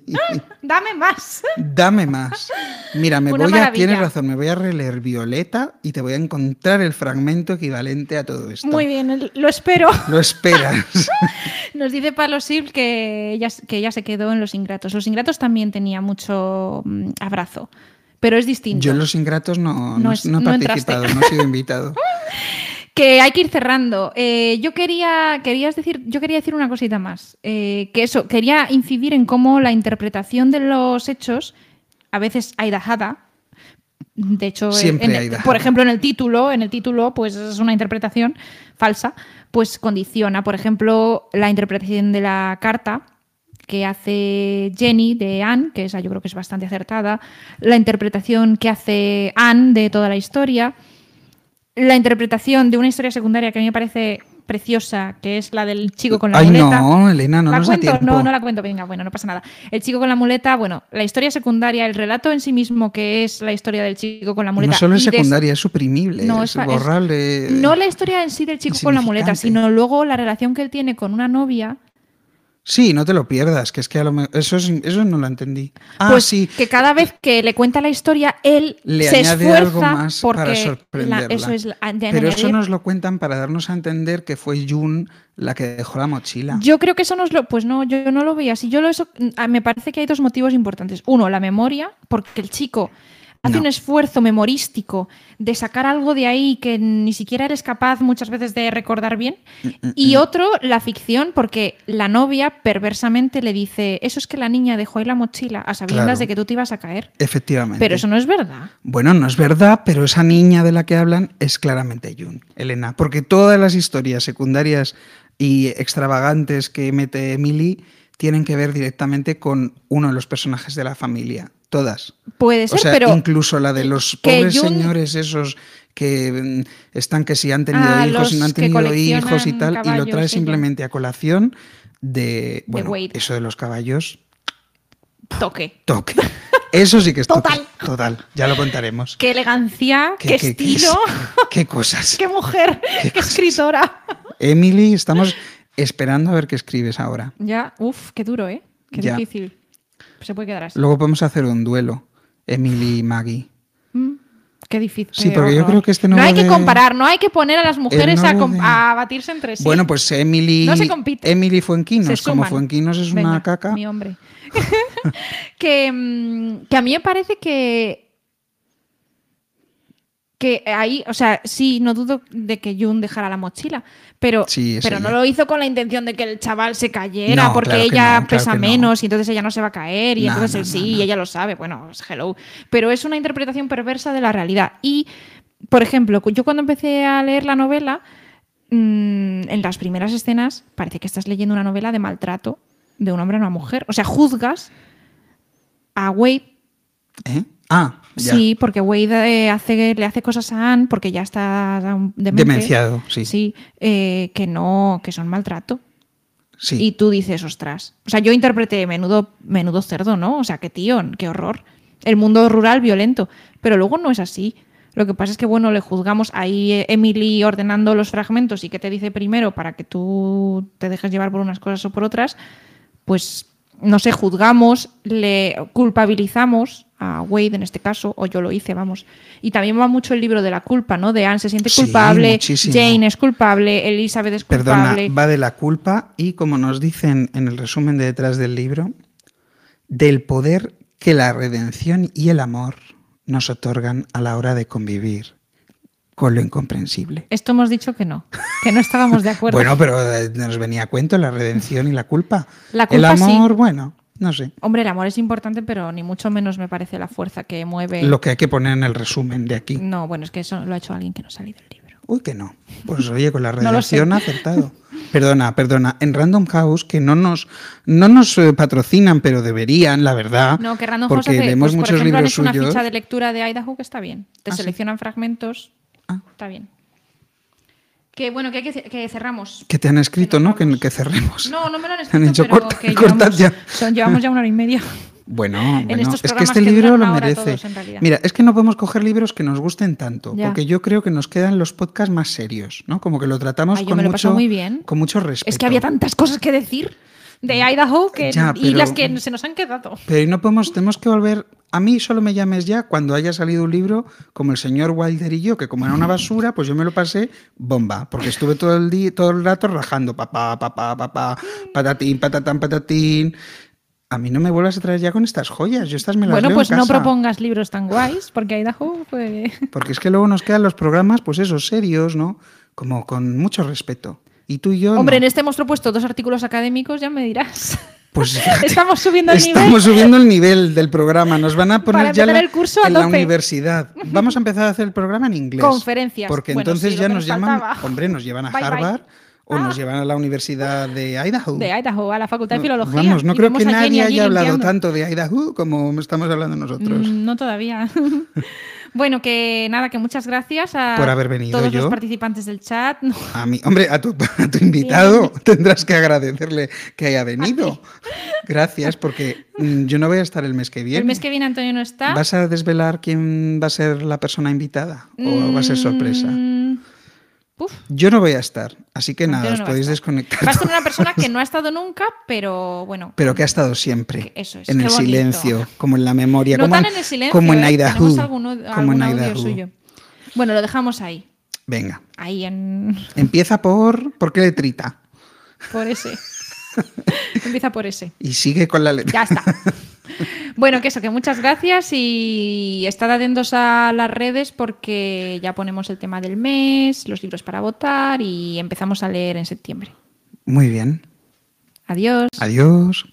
dame más. dame más. Mira, me Una voy a, tienes razón, me voy a releer Violeta y te voy a encontrar el fragmento equivalente a todo esto. Muy bien, lo espero. Lo esperas. Nos dice Palo Sil que ella, que ella se quedó en Los Ingratos. Los Ingratos también tenía mucho mm, abrazo, pero es distinto. Yo en Los Ingratos no, No no, es- no he participado, no he sido invitado. Que hay que ir cerrando. Eh, yo quería, querías decir, yo quería decir una cosita más. Eh, que eso, quería incidir en cómo la interpretación de los hechos, a veces hay dajada. De hecho, en- por ejemplo, en el título, en el título, pues es una interpretación falsa, pues condiciona. Por ejemplo, la interpretación de la carta que hace Jenny de Anne, que esa yo creo que es bastante acertada, la interpretación que hace Anne de toda la historia, la interpretación de una historia secundaria que a mí me parece preciosa, que es la del chico con la Ay, muleta. no, Elena, no ¿La nos da cuento? tiempo. No, no la cuento, venga, bueno, no pasa nada. El chico con la muleta, bueno, la historia secundaria, el relato en sí mismo, que es la historia del chico con la muleta. No solo es secundaria, es suprimible, No, es, es borrable. No la historia en sí del chico con la muleta, sino luego la relación que él tiene con una novia. Sí, no te lo pierdas, que es que a lo mejor... Eso, es- eso no lo entendí. Ah, pues sí, que cada vez que le cuenta la historia, él le se añade esfuerza algo más porque para la- sorprenderla. eso es la- Pero eso nos lo cuentan para darnos a entender que fue Jun la que dejó la mochila. Yo creo que eso nos lo. Pues no, yo no lo veía así. Yo lo eso. ah, Me parece que hay dos motivos importantes. Uno, la memoria, porque el chico hace No. un esfuerzo memorístico de sacar algo de ahí que ni siquiera eres capaz muchas veces de recordar bien. Mm, Y otro, la ficción, porque la novia perversamente le dice, eso es que la niña dejó ahí la mochila a sabiendas Claro. de que tú te ibas a caer. Efectivamente. Pero eso no es verdad. Bueno, no es verdad, pero esa niña de la que hablan es claramente Jun, Elena, porque todas las historias secundarias y extravagantes que mete Emily tienen que ver directamente con uno de los personajes de la familia, todas. Puede O ser, sea, pero incluso la de los que pobres señores esos que mm, están que si han tenido Ah, hijos, no han los tenido hijos y tal, y lo trae sí, simplemente a colación de, bueno, Wade. eso de los caballos, toque. toque. Eso sí que es toque. Total. Total, ya lo contaremos. Qué elegancia, qué, estilo, qué cosas. qué mujer, qué, escritora. Emily, estamos esperando a ver qué escribes ahora. Ya, uff, qué duro, ¿eh? Qué Ya. difícil. Se puede quedar así. Luego podemos hacer un duelo, Emily y Maggie. Mm, Qué difícil. Sí, porque yo creo que este no hay que de- comparar, no hay que poner a las mujeres a, de- batirse entre sí. Bueno, pues Emily, No se compite. Emily Fuenquinos, como. Fuenquinos es Venga, una caca. Mi hombre. que, mm, que a mí me parece que. Que ahí, o sea, sí, no dudo de que Jun dejara la mochila, pero, Sí, pero no lo hizo con la intención de que el chaval se cayera, No, porque claro ella no, claro pesa no. menos y entonces ella no se va a caer y entonces él sí, y ella lo sabe, bueno, es hello. Pero es una interpretación perversa de la realidad. Y, por ejemplo, yo cuando empecé a leer la novela, mm, en las primeras escenas parece que estás leyendo una novela de maltrato de un hombre a una mujer. O sea, juzgas a Wade. ¿Eh? Ah, ya. Sí, porque Wade eh, hace, le hace cosas a Anne porque ya está demente. Demenciado, sí. Sí, eh, que no, que son maltrato. Sí. Y tú dices, ostras. O sea, yo interpreté menudo, menudo cerdo, ¿no? O sea, qué tío, qué horror. El mundo rural violento. Pero luego no es así. Lo que pasa es que, bueno, le juzgamos ahí eh, Emily ordenando los fragmentos y que te dice primero para que tú te dejes llevar por unas cosas o por otras, pues no sé, juzgamos, le culpabilizamos a Wade en este caso, o yo lo hice, vamos. Y también va mucho el libro de la culpa, ¿no? De Anne se siente culpable. Jane es culpable, Elizabeth es Perdona, culpable. va de la culpa y, como nos dicen en el resumen de detrás del libro, del poder que la redención y el amor nos otorgan a la hora de convivir con lo incomprensible. Esto hemos dicho que no, que no estábamos de acuerdo. Bueno, pero eh, nos venía a cuento la redención y la culpa. La el culpa sí. amor, bueno, no sé. Hombre, el amor es importante, pero ni mucho menos me parece la fuerza que mueve. Lo que hay que poner en el resumen de aquí. No, bueno, es que eso lo ha hecho alguien que no sale del libro. Uy, que no. Pues oye, con la No sé. redención acertado. Perdona, perdona. En Random House, que no nos, no nos eh, patrocinan, pero deberían, la verdad. No, que Random porque House hace, leemos pues, por muchos han libros hecho una suyos. ficha de lectura de Idaho que está bien. Te Ah, sí. seleccionan fragmentos. Ah. Está bien. Que bueno, que hay que, ce- que cerramos. Que te han escrito, Que ¿no? Que, que cerremos. No, no me lo han Han escrito, dicho, pero "Corta- que cortad llevamos, ya". son- llevamos ya una hora y media. Bueno, bueno, es que este libro lo merece. todos. Mira, es que no podemos coger libros que nos gusten tanto, Ya. porque yo creo que nos quedan los podcasts más serios, ¿no? Como que lo tratamos Ay, con lo mucho, muy bien. con mucho respeto. Es que había tantas cosas que decir de Idaho que, Ya, y las que se nos han quedado. Pero no podemos, tenemos que volver. A mí solo me llames ya cuando haya salido un libro como el señor Wilder y yo, que como era una basura, pues yo me lo pasé bomba, porque estuve todo el día, todo el rato rajando, papá, papá, papá, patatín, patatán, patatín. A mí no me vuelvas a traer ya con estas joyas, yo estas me las Bueno, leo en pues no casa. propongas libros tan guays, porque Idaho fue... Porque es que luego nos quedan los programas, pues esos serios, ¿no? Como con mucho respeto. Y tú y yo. Hombre, en este hemos propuesto dos artículos académicos, ya me dirás. Pues fíjate, Estamos subiendo el Estamos nivel. subiendo el nivel del programa. Nos van a poner ya la- el curso a en la universidad. Vamos a empezar a hacer el programa en inglés. Conferencias. Porque Bueno, entonces sí, ya nos llaman, hombre, nos llevan a Bye, bye. O nos Ah. llevan a la Universidad de Idaho. De Idaho, a la Facultad de Filología. Vamos, no creo que nadie haya hablado limpiando. tanto de Idaho como estamos hablando nosotros. Mm, No todavía. bueno, que nada, que muchas gracias a Por haber venido todos yo. los participantes del chat. A mí, hombre, a tu, a tu invitado tendrás que agradecerle que haya venido. Gracias, porque mm, yo no voy a estar el mes que viene. El mes que viene Antonio no está. ¿Vas a desvelar quién va a ser la persona invitada? ¿O va a ser sorpresa? Mm, Yo no voy a estar, así que nada, os podéis desconectar. Va a ser una persona que no ha estado nunca, pero bueno. Pero que ha estado siempre eso es, en qué el bonito. silencio, como en la memoria, no como, tan en, en el silencio. como en ¿eh? Idaho. Como en Idaho. suyo. Bueno, lo dejamos ahí. Venga, Ahí en. empieza por ¿por qué letrita? Por ese. Empieza por ese. Y sigue con la letra. Ya está. Bueno, que eso, que muchas gracias y estad atentos a las redes porque ya ponemos el tema del mes, los libros para votar y empezamos a leer en septiembre. Muy bien. Adiós. Adiós.